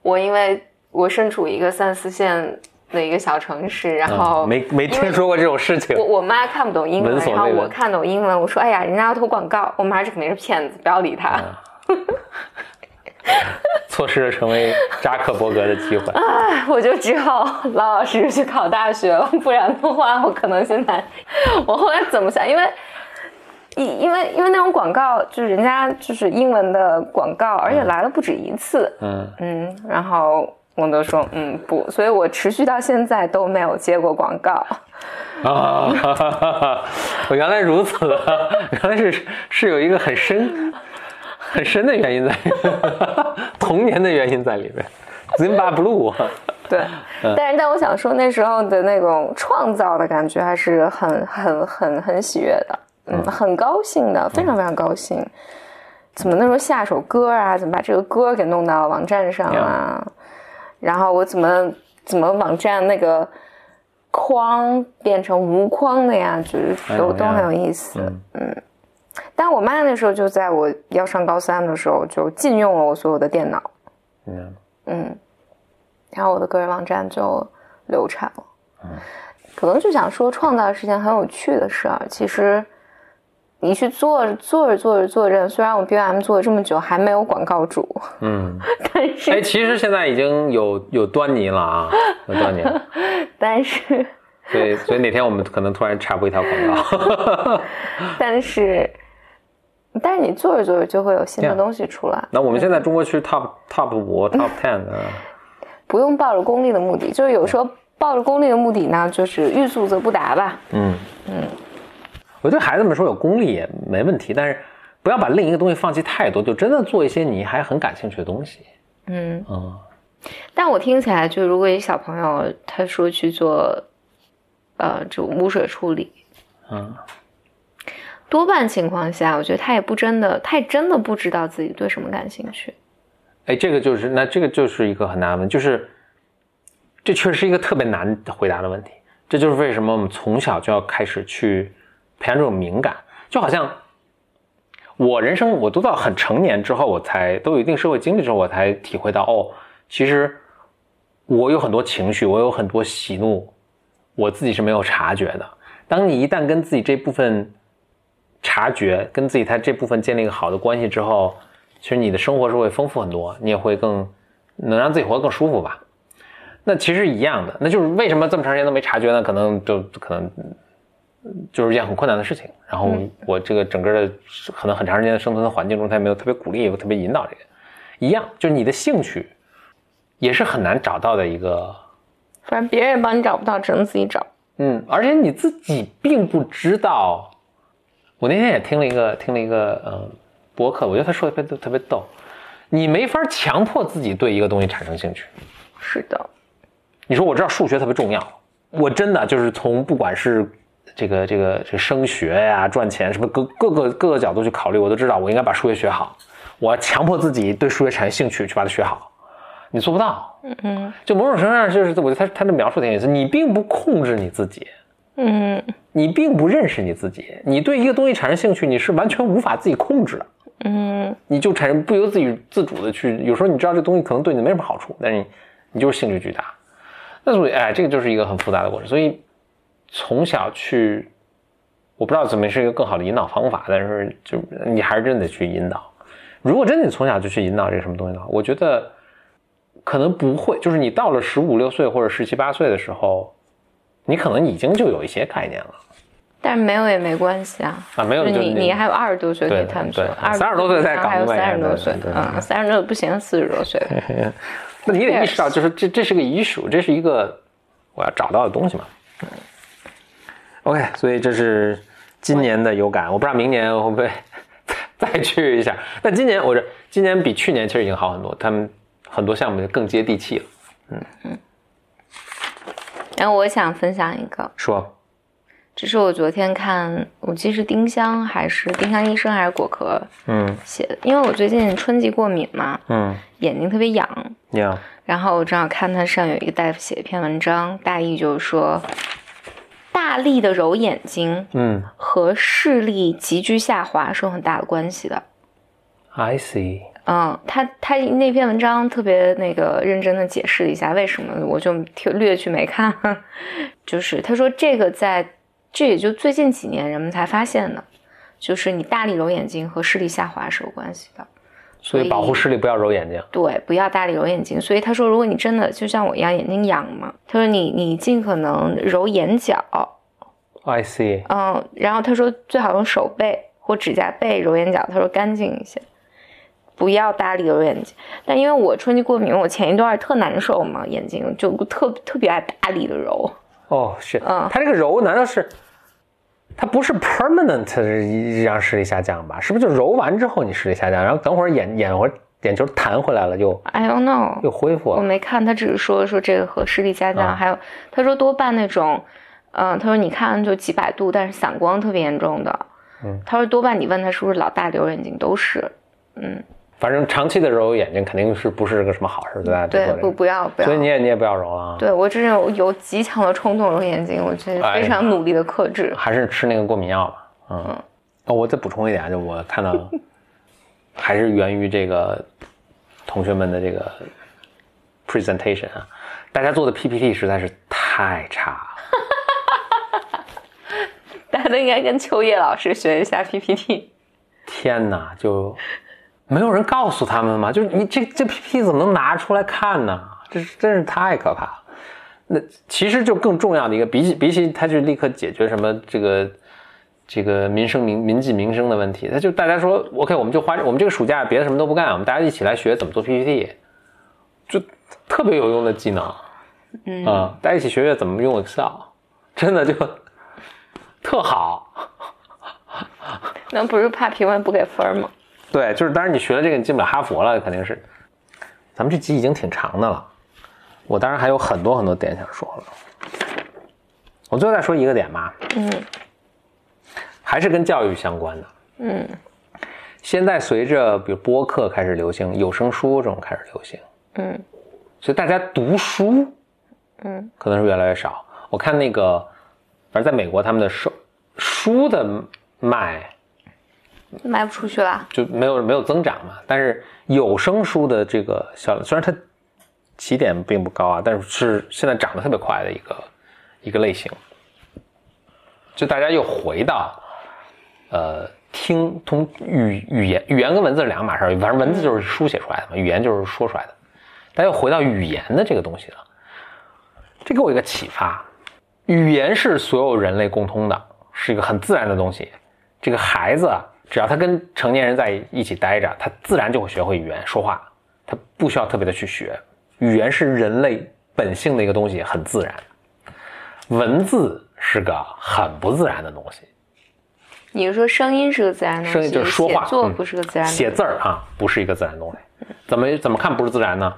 我因为我身处一个三四线的一个小城市，然后嗯没没听说过这种事情我。我妈看不懂英文，然后我看懂英文，我说哎呀，人家要投广告，我妈这肯定是骗子，不要理他。错失了成为扎克伯格的机会。哎我就只好老老实实去考大学了，不然的话，我可能现在，我后来怎么想？因为因因为因为那种广告就是人家就是英文的广告，而且来了不止一次，嗯，嗯，然后我都说嗯不，所以我持续到现在都没有接过广告。啊，我原来如此，原来是是有一个很深 很深的原因在里面，童年的原因在里面。Zimba Blue，对，但是但我想说那时候的那种创造的感觉还是很很很很喜悦的，嗯，很高兴的，非常非常高兴。怎么那时候下首歌啊？怎么把这个歌给弄到网站上啊？然后我怎么怎么网站那个框变成无框的呀？就是都都很有意思，嗯。但我妈那时候就在我要上高三的时候就禁用了我所有的电脑，嗯嗯，然后我的个人网站就流产了。嗯，可能就想说，创造是件很有趣的事儿。其实你去做做着做着做着，虽然我 BOM 做了这么久还没有广告主，嗯，但是哎，其实现在已经有有端倪了啊，有端倪了。但是所以所以哪天我们可能突然插播一条广告。但是但是你做着做着就会有新的东西出来，那我们现在中国区 top top 五 top ten 的，不用抱着功利的目的，就是有时候抱着功利的目的呢，就是欲速则不达吧。嗯。嗯，我对孩子们说有功利也没问题，但是不要把另一个东西放弃太多，就真的做一些你还很感兴趣的东西。嗯。嗯，但我听起来，就如果一小朋友他说去做，呃，就污水处理，嗯，多半情况下，我觉得他也不真的，他也真的不知道自己对什么感兴趣。哎，这个就是那这个就是一个很难的问，就是这确实是一个特别难回答的问题。这就是为什么我们从小就要开始去培养这种敏感，就好像我人生我都到很成年之后，我才都有一定社会经历之后，我才体会到哦，其实我有很多情绪，我有很多喜怒，我自己是没有察觉的。当你一旦跟自己这部分察觉，跟自己他这部分建立一个好的关系之后，其实你的生活是会丰富很多，你也会更能让自己活得更舒服吧。那其实一样的，那就是为什么这么长时间都没察觉呢？可能就 可能就是一件很困难的事情。然后我这个整个的可能很长时间的生存的环境中，他也没有特别鼓励，也特别引导这个。一样，就是你的兴趣也是很难找到的一个，反正别人也帮你找不到，只能自己找。嗯，而且你自己并不知道。我那天也听了一个听了一个嗯博客，我觉得他说的特别特别逗。你没法强迫自己对一个东西产生兴趣。是的，你说我知道数学特别重要，我真的就是从不管是这个这个这个升学呀、赚钱什么各各个各个角度去考虑，我都知道我应该把数学学好。我要强迫自己对数学产生兴趣，去把它学好。你做不到，嗯嗯就某种程度上就是我觉得他他的描述挺有意思，你并不控制你自己，嗯你并不认识你自己，你对一个东西产生兴趣，你是完全无法自己控制的。嗯你就产生不由自己自主的去，有时候你知道这东西可能对你没什么好处，但是你你就是兴趣巨大，那所以哎，这个就是一个很复杂的过程。所以从小去，我不知道怎么是一个更好的引导方法，但是就你还是真得去引导。如果真的你从小就去引导这个什么东西的话，我觉得可能不会，就是你到了十五六岁或者十七八岁的时候，你可能已经就有一些概念了但是没有也没关系啊。啊，没有你你还有二十多岁可以对探索对，二30多岁再搞还有三十多岁对，嗯，三十多不行，四十多岁的。那你得意识到，就是这这是个 issue，这是一个我要找到的东西嘛。OK，所以这是今年的有感，我不知道明年会不会再 再去一下。但今年我这今年比去年其实已经好很多，他们很多项目就更接地气了。然后我想分享一个，说，这是我昨天看，我记得是丁香还是丁香医生还是果壳嗯。写的，因为我最近春季过敏嘛，嗯，眼睛特别痒，呀，然后我正好看他上有一个大夫写一篇文章，大意就是说，大力的揉眼睛嗯。和视力急剧下滑是有很大的关系的。，I see，嗯，他他那篇文章特别那个认真的解释了一下为什么，我就听略去没看。就是他说这个在这也就最近几年人们才发现的，就是你大力揉眼睛和视力下滑是有关系的。所以保护视力不要揉眼睛。对，不要大力揉眼睛。所以他说，如果你真的就像我一样眼睛痒嘛，他说你你尽可能揉眼角，I see，嗯，然后他说最好用手背或或指甲背揉眼角，他说干净一些，不要搭理揉眼睛。但因为我春季过敏，我前一段特难受嘛，眼睛就特特别爱大力的揉。哦，是，嗯它这个揉难道是，它不是 permanent 让视力下降吧？是不是就揉完之后你视力下降，然后等会儿眼眼会眼球弹回来了，又 I don't know，又恢复了？我没看，他只是说说这个和视力下降，啊还有他说多半那种，嗯、他说你看就几百度，但是散光特别严重的，嗯，他说多半你问他是不是老大流眼睛都是，反正长期的揉眼睛肯定是不是个什么好事，对吧？对，不不要不要，所以你也你也不要揉了啊，对我真的有极强的冲动揉眼睛，我觉得非常努力的克制。还是吃那个过敏药吧。嗯，哦，我再补充一点啊，就我看到，还是源于这个同学们的这个 presentation 啊，大家做的 PPT 实在是太差了。大家都应该跟秋叶老师学一下 PPT。天哪，就没有人告诉他们吗？就是你这这 PPT 怎么能拿出来看呢？这是真是太可怕了。那其实就更重要的一个，比起比起他就立刻解决什么这个这个民生民民计民生的问题，他就大家说 OK，我们就花我们这个暑假别的什么都不干，我们大家一起来学怎么做 PPT，就特别有用的技能。嗯啊、大家一起学学怎么用 Excel，真的就 特好。那不是怕评委不给分吗？对，就是当然你学了这个，你进不了哈佛了，肯定是。咱们这集已经挺长的了，我当然还有很多很多点想说了。我最后再说一个点吧，嗯还是跟教育相关的。嗯现在随着比如播客开始流行，有声书这种开始流行，嗯所以大家读书嗯可能是越来越少。我看那个，反正在美国，他们的书书的卖卖不出去了。就没有没有增长嘛。但是有声书的这个销量，虽然它起点并不高啊，但是是现在涨得特别快的一个一个类型。就大家又回到呃听通语语言语言跟文字是两码事儿，反正文字就是书写出来的嘛，语言就是说出来的。大家又回到语言的这个东西了，这给我一个启发。语言是所有人类共通的，是一个很自然的东西。这个孩子啊，只要他跟成年人在一起待着，他自然就会学会语言说话，他不需要特别的去学。语言是人类本性的一个东西，很自然。文字是个很不自然的东西，你是说声音是个自然的东西，声音就是说话嗯写作不是个自然。写字儿啊，不是一个自然东西。怎么怎么看不是自然呢？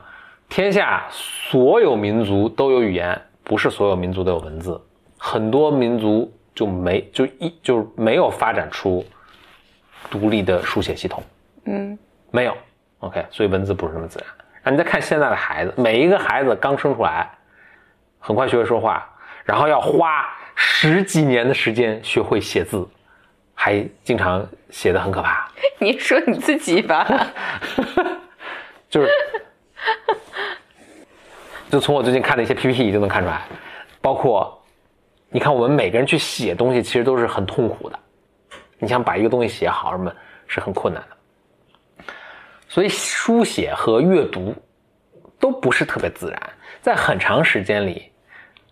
天下所有民族都有语言，不是所有民族都有文字。很多民族就没就一就是没有发展出独立的书写系统，嗯没有。OK，所以文字不是那么自然。然后你再看现在的孩子，每一个孩子刚生出来，很快学会说话，然后要花十几年的时间学会写字，还经常写的很可怕。你说你自己吧。就是，就从我最近看的一些 PPT 就能看出来，包括你看我们每个人去写东西，其实都是很痛苦的。你想把一个东西写好，什么是很困难的。所以书写和阅读都不是特别自然，在很长时间里，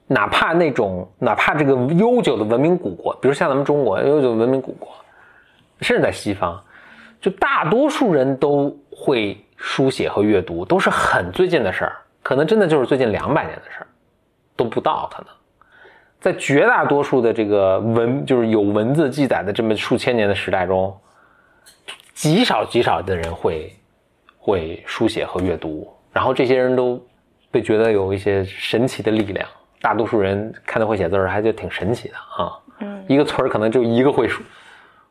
哪怕那种哪怕这个悠久的文明古国，比如像咱们中国悠久的文明古国，甚至在西方，就大多数人都会书写和阅读，都是很最近的事儿，可能真的就是最近两百年的事儿，都不到可能。在绝大多数的这个文，就是有文字记载的这么数千年的时代中，极少极少的人会会书写和阅读，然后这些人都被觉得有一些神奇的力量。大多数人看到会写字儿，还就挺神奇的啊。嗯一个村儿可能就一个会书，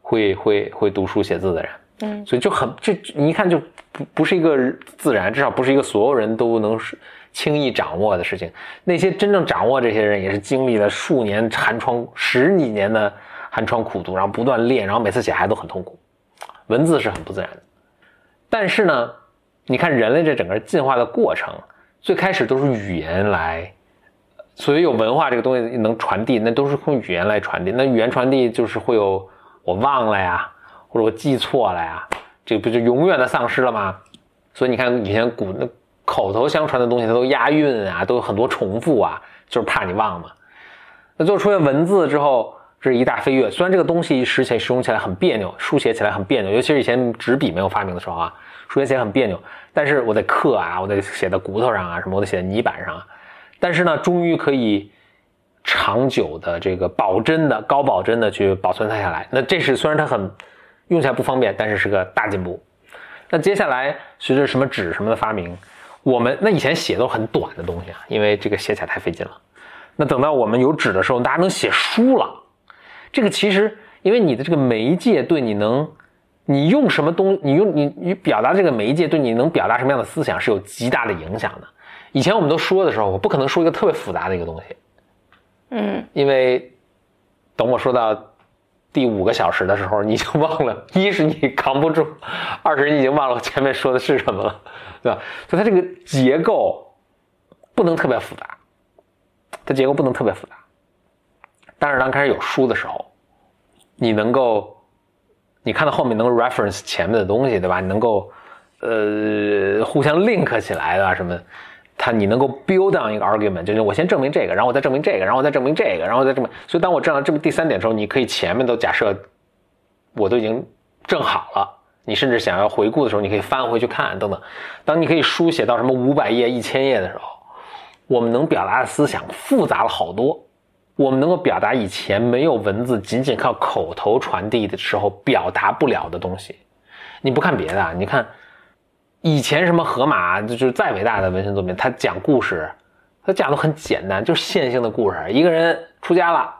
会会会读书写字的人。嗯所以就很这你一看就不不是一个自然，至少不是一个所有人都能是轻易掌握的事情。那些真正掌握这些人，也是经历了数年寒窗、十几年的寒窗苦读，然后不断练，然后每次写还都很痛苦。文字是很不自然的，但是呢，你看人类这整个进化的过程，最开始都是语言来。所以有文化这个东西能传递，那都是用语言来传递。那语言传递就是会有我忘了呀，或者我记错了呀，这个不就永远的丧失了吗？所以你看以前古那口头相传的东西，它都押韵啊，都有很多重复啊，就是怕你忘嘛。那最后出现文字之后，这是一大飞跃。虽然这个东西使起使用起来很别扭，书写起来很别扭，尤其是以前纸笔没有发明的时候啊，书写起来很别扭。但是我得刻啊，我得写在骨头上啊，什么我得写在泥板上啊。但是呢，终于可以长久的这个保真的高保真的去保存它下来。那这是虽然它很用起来不方便，但是是个大进步。那接下来随着什么纸什么的发明，我们那以前写都很短的东西啊，因为这个写起来太费劲了。那等到我们有纸的时候，大家能写书了。这个其实因为你的这个媒介对你能，你用什么东，你用你你表达这个媒介对你能表达什么样的思想是有极大的影响的。以前我们都说的时候，我不可能说一个特别复杂的一个东西，嗯，因为等我说到。第五个小时的时候，你就忘了，一是你扛不住，二是你已经忘了我前面说的是什么了，对吧？所以它这个结构不能特别复杂，它结构不能特别复杂。但是当开始有书的时候，你能够，你看到后面能够 reference 前面的东西，对吧？你能够，呃，互相 link 起来的什么？它你能够 build on 一个 argument，就是我先证明这个，然后我再证明这个，然后我再证明这个，然后再证明。所以当我证到这么第三点的时候，你可以前面都假设我都已经证好了。你甚至想要回顾的时候，你可以翻回去看等等。当你可以书写到什么五百页、一千页的时候，我们能表达的思想复杂了好多。我们能够表达以前没有文字，仅仅靠口头传递的时候表达不了的东西。你不看别的，啊，你看。以前什么河马就是再伟大的文学作品，他讲故事，他讲的很简单，就是线性的故事。一个人出家了，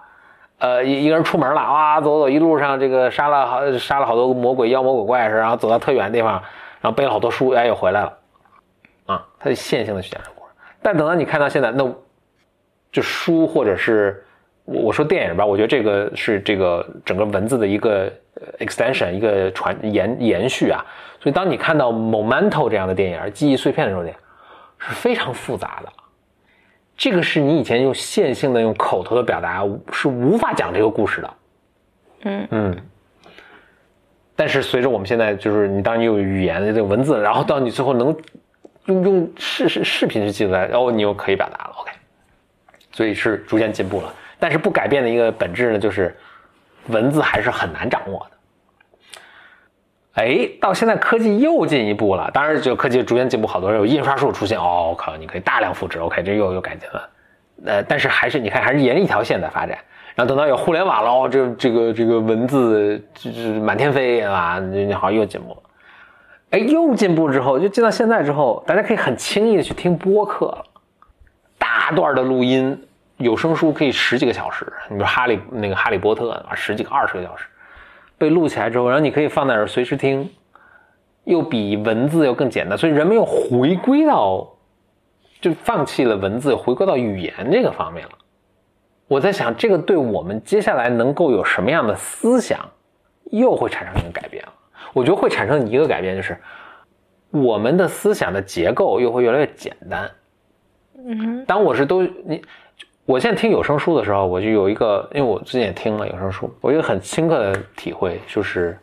呃，一一个人出门了，哇，走走，一路上这个杀了好杀了好多魔鬼妖魔鬼怪是，然后走到特远的地方，然后背了好多书，哎，又回来了，啊，他就线性的去讲这故事。但等到你看到现在，那就书或者是我我说电影吧，我觉得这个是这个整个文字的一个 extension，一个传延延续啊。所以，当你看到《Momento》这样的电影，记忆碎片的时候，呢是非常复杂的。这个是你以前用线性的、用口头的表达是无法讲这个故事的。嗯嗯。但是，随着我们现在就是你当你有语言的这个文字，然后到你最后能用用视视视频去记录来，然后你又可以表达了。OK。所以是逐渐进步了，但是不改变的一个本质呢，就是文字还是很难掌握的。哎，到现在科技又进一步了，当然就科技逐渐进步，好多人有印刷术出现，哦，我靠，你可以大量复制，OK，这又又改进了，呃，但是还是你看还是沿着一条线在发展，然后等到有互联网了，哦，这这个这个文字就是满天飞啊，你好像又进步了，哎，又进步之后，就进到现在之后，大家可以很轻易的去听播客，大段的录音，有声书可以十几个小时，你比如哈利那个哈利波特啊，十几个二十个小时。被录起来之后，然后你可以放在那儿随时听，又比文字要更简单，所以人们又回归到，就放弃了文字，回归到语言这个方面了。我在想，这个对我们接下来能够有什么样的思想，又会产生一个改变了。我觉得会产生一个改变，就是我们的思想的结构又会越来越简单。嗯，当我是都你。我现在听有声书的时候，我就有一个，因为我之前也听了有声书，我有一个很深刻的体会，就是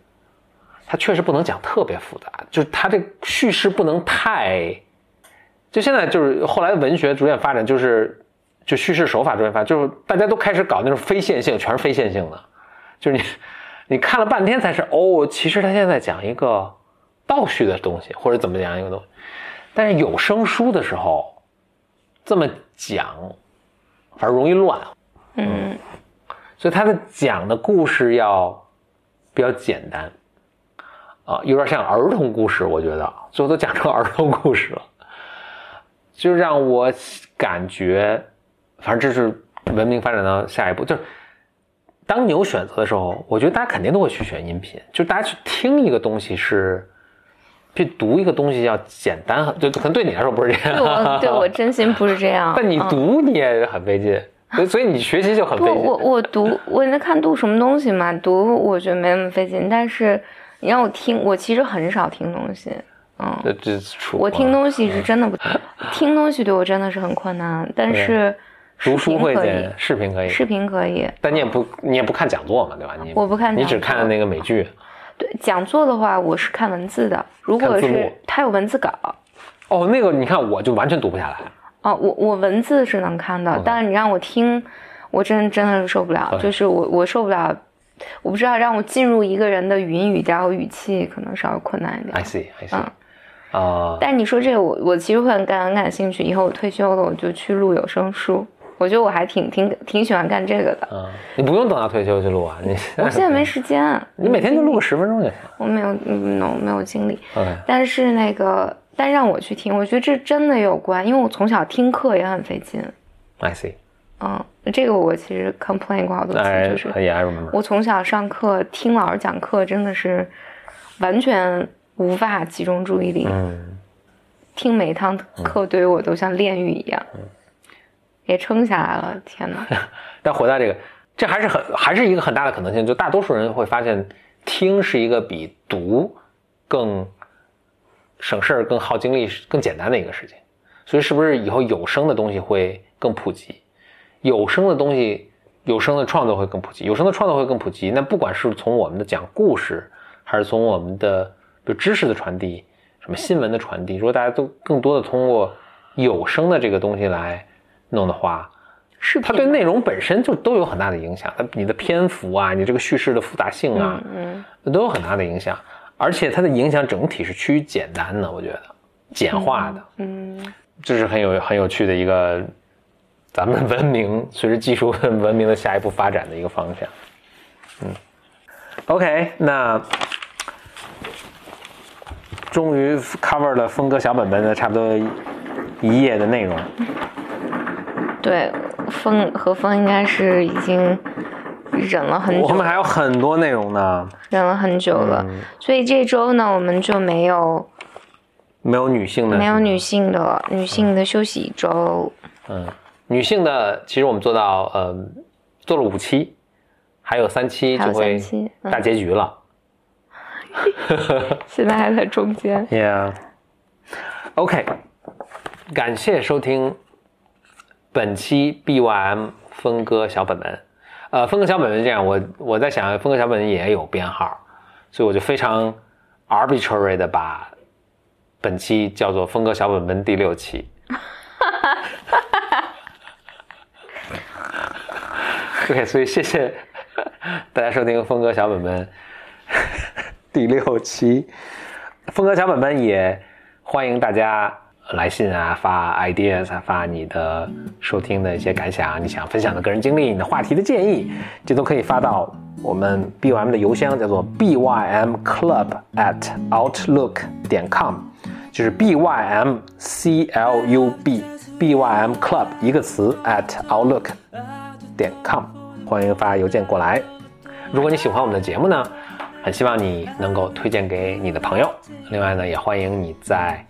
它确实不能讲特别复杂，就是它这叙事不能太，就现在就是后来文学逐渐发展，就是就叙事手法逐渐发展，就是大家都开始搞那种非线性，全是非线性的，就是你你看了半天才是哦，其实他现在讲一个倒叙的东西，或者怎么讲一个东西，但是有声书的时候这么讲。反而容易乱，嗯，所以他的讲的故事要比较简单，啊，有点像儿童故事，我觉得最后都讲成儿童故事了，就让我感觉，反正这是文明发展到下一步，就是当你有选择的时候，我觉得大家肯定都会去选音频，就大家去听一个东西是。去读一个东西要简单，就可能对你来说不是这样。对我对我真心不是这样。但你读你也很费劲，所以所以你学习就很费劲。我我读我在看读什么东西嘛？读我觉得没那么费劲，但是你让我听，我其实很少听东西。嗯，我听东西是真的不 听东西，对我真的是很困难。但是读书会以，视频可以，视频可以。但你也不你也不看讲座嘛，对吧？你我不看，你只看那个美剧。对讲座的话，我是看文字的。如果是他有文字稿，哦，那个你看我就完全读不下来。哦，我我文字是能看的，但是你让我听，我真真的是受不了，就是我我受不了，我不知道让我进入一个人的语音语调和语气，可能稍微困难一点 I 点。see I see 嗯啊、但你说这个，我我其实会很感很感兴趣。以后我退休了，我就去录有声书。我觉得我还挺挺挺喜欢干这个的。嗯，你不用等到退休去录啊，你 我现在没时间，啊你每天就录个十分钟就行。我没有嗯 no 没有精力。但是那个，但让我去听，我觉得这真的有关，因为我从小听课也很费劲。I see，嗯，这个我其实 complain 过好多次，就是哎 I remember。我从小上课听老师讲课，真的是完全无法集中注意力。嗯，听每一堂课对于我都像炼狱一样，也撑下来了。天哪！但回到这个，这还是很还是一个很大的可能性，就大多数人会发现，听是一个比读更省事儿、更耗精力、更简单的一个事情。所以，是不是以后有声的东西会更普及？有声的东西，有声的创作会更普及，有声的创作会更普及。那不管是从我们的讲故事，还是从我们的比如知识的传递，什么新闻的传递，如果大家都更多的通过有声的这个东西来弄的话，视频它对内容本身就都有很大的影响，它你的篇幅啊，你这个叙事的复杂性啊，嗯都有很大的影响，而且它的影响整体是趋于简单的，我觉得简化的，嗯这是很有很有趣的一个咱们文明随着技术文明的下一步发展的一个方向。嗯，OK，那终于 cover 了峰哥小本本的差不多一页的内容。对，风和风应该是已经忍了很久，我们还有很多内容呢，忍了很久了，嗯所以这周呢，我们就没有没有女性的，没有女性的女性的休息一周。嗯，女性的，其实我们做到呃做了五期，还有三期就会大结局了。现在还在中间。Yeah. OK，感谢收听本期 BYM 峰哥小本本。呃，峰哥小本本是这样，我我在想，峰哥小本本也有编号，所以我就非常 arbitrary 的把本期叫做峰哥小本本第六期。OK，所以谢谢 大家收听峰哥小本本第六期。峰哥小本本也欢迎大家来信啊，发 ideas 啊，发你的收听的一些感想，你想分享的个人经历，你的话题的建议，这都可以发到我们 BYM 的邮箱，叫做 bymclub at outlook 点 com，就是 bym c l u b bym club 一个词 at outlook 点 com，欢迎发邮件过来。如果你喜欢我们的节目呢，很希望你能够推荐给你的朋友。另外呢，也欢迎你在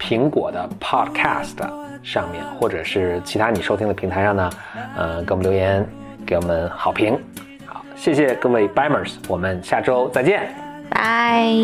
苹果的 Podcast 上面，或者是其他你收听的平台上呢，呃，给我们留言，给我们好评，好，谢谢各位 Bimmers，我们下周再见，拜。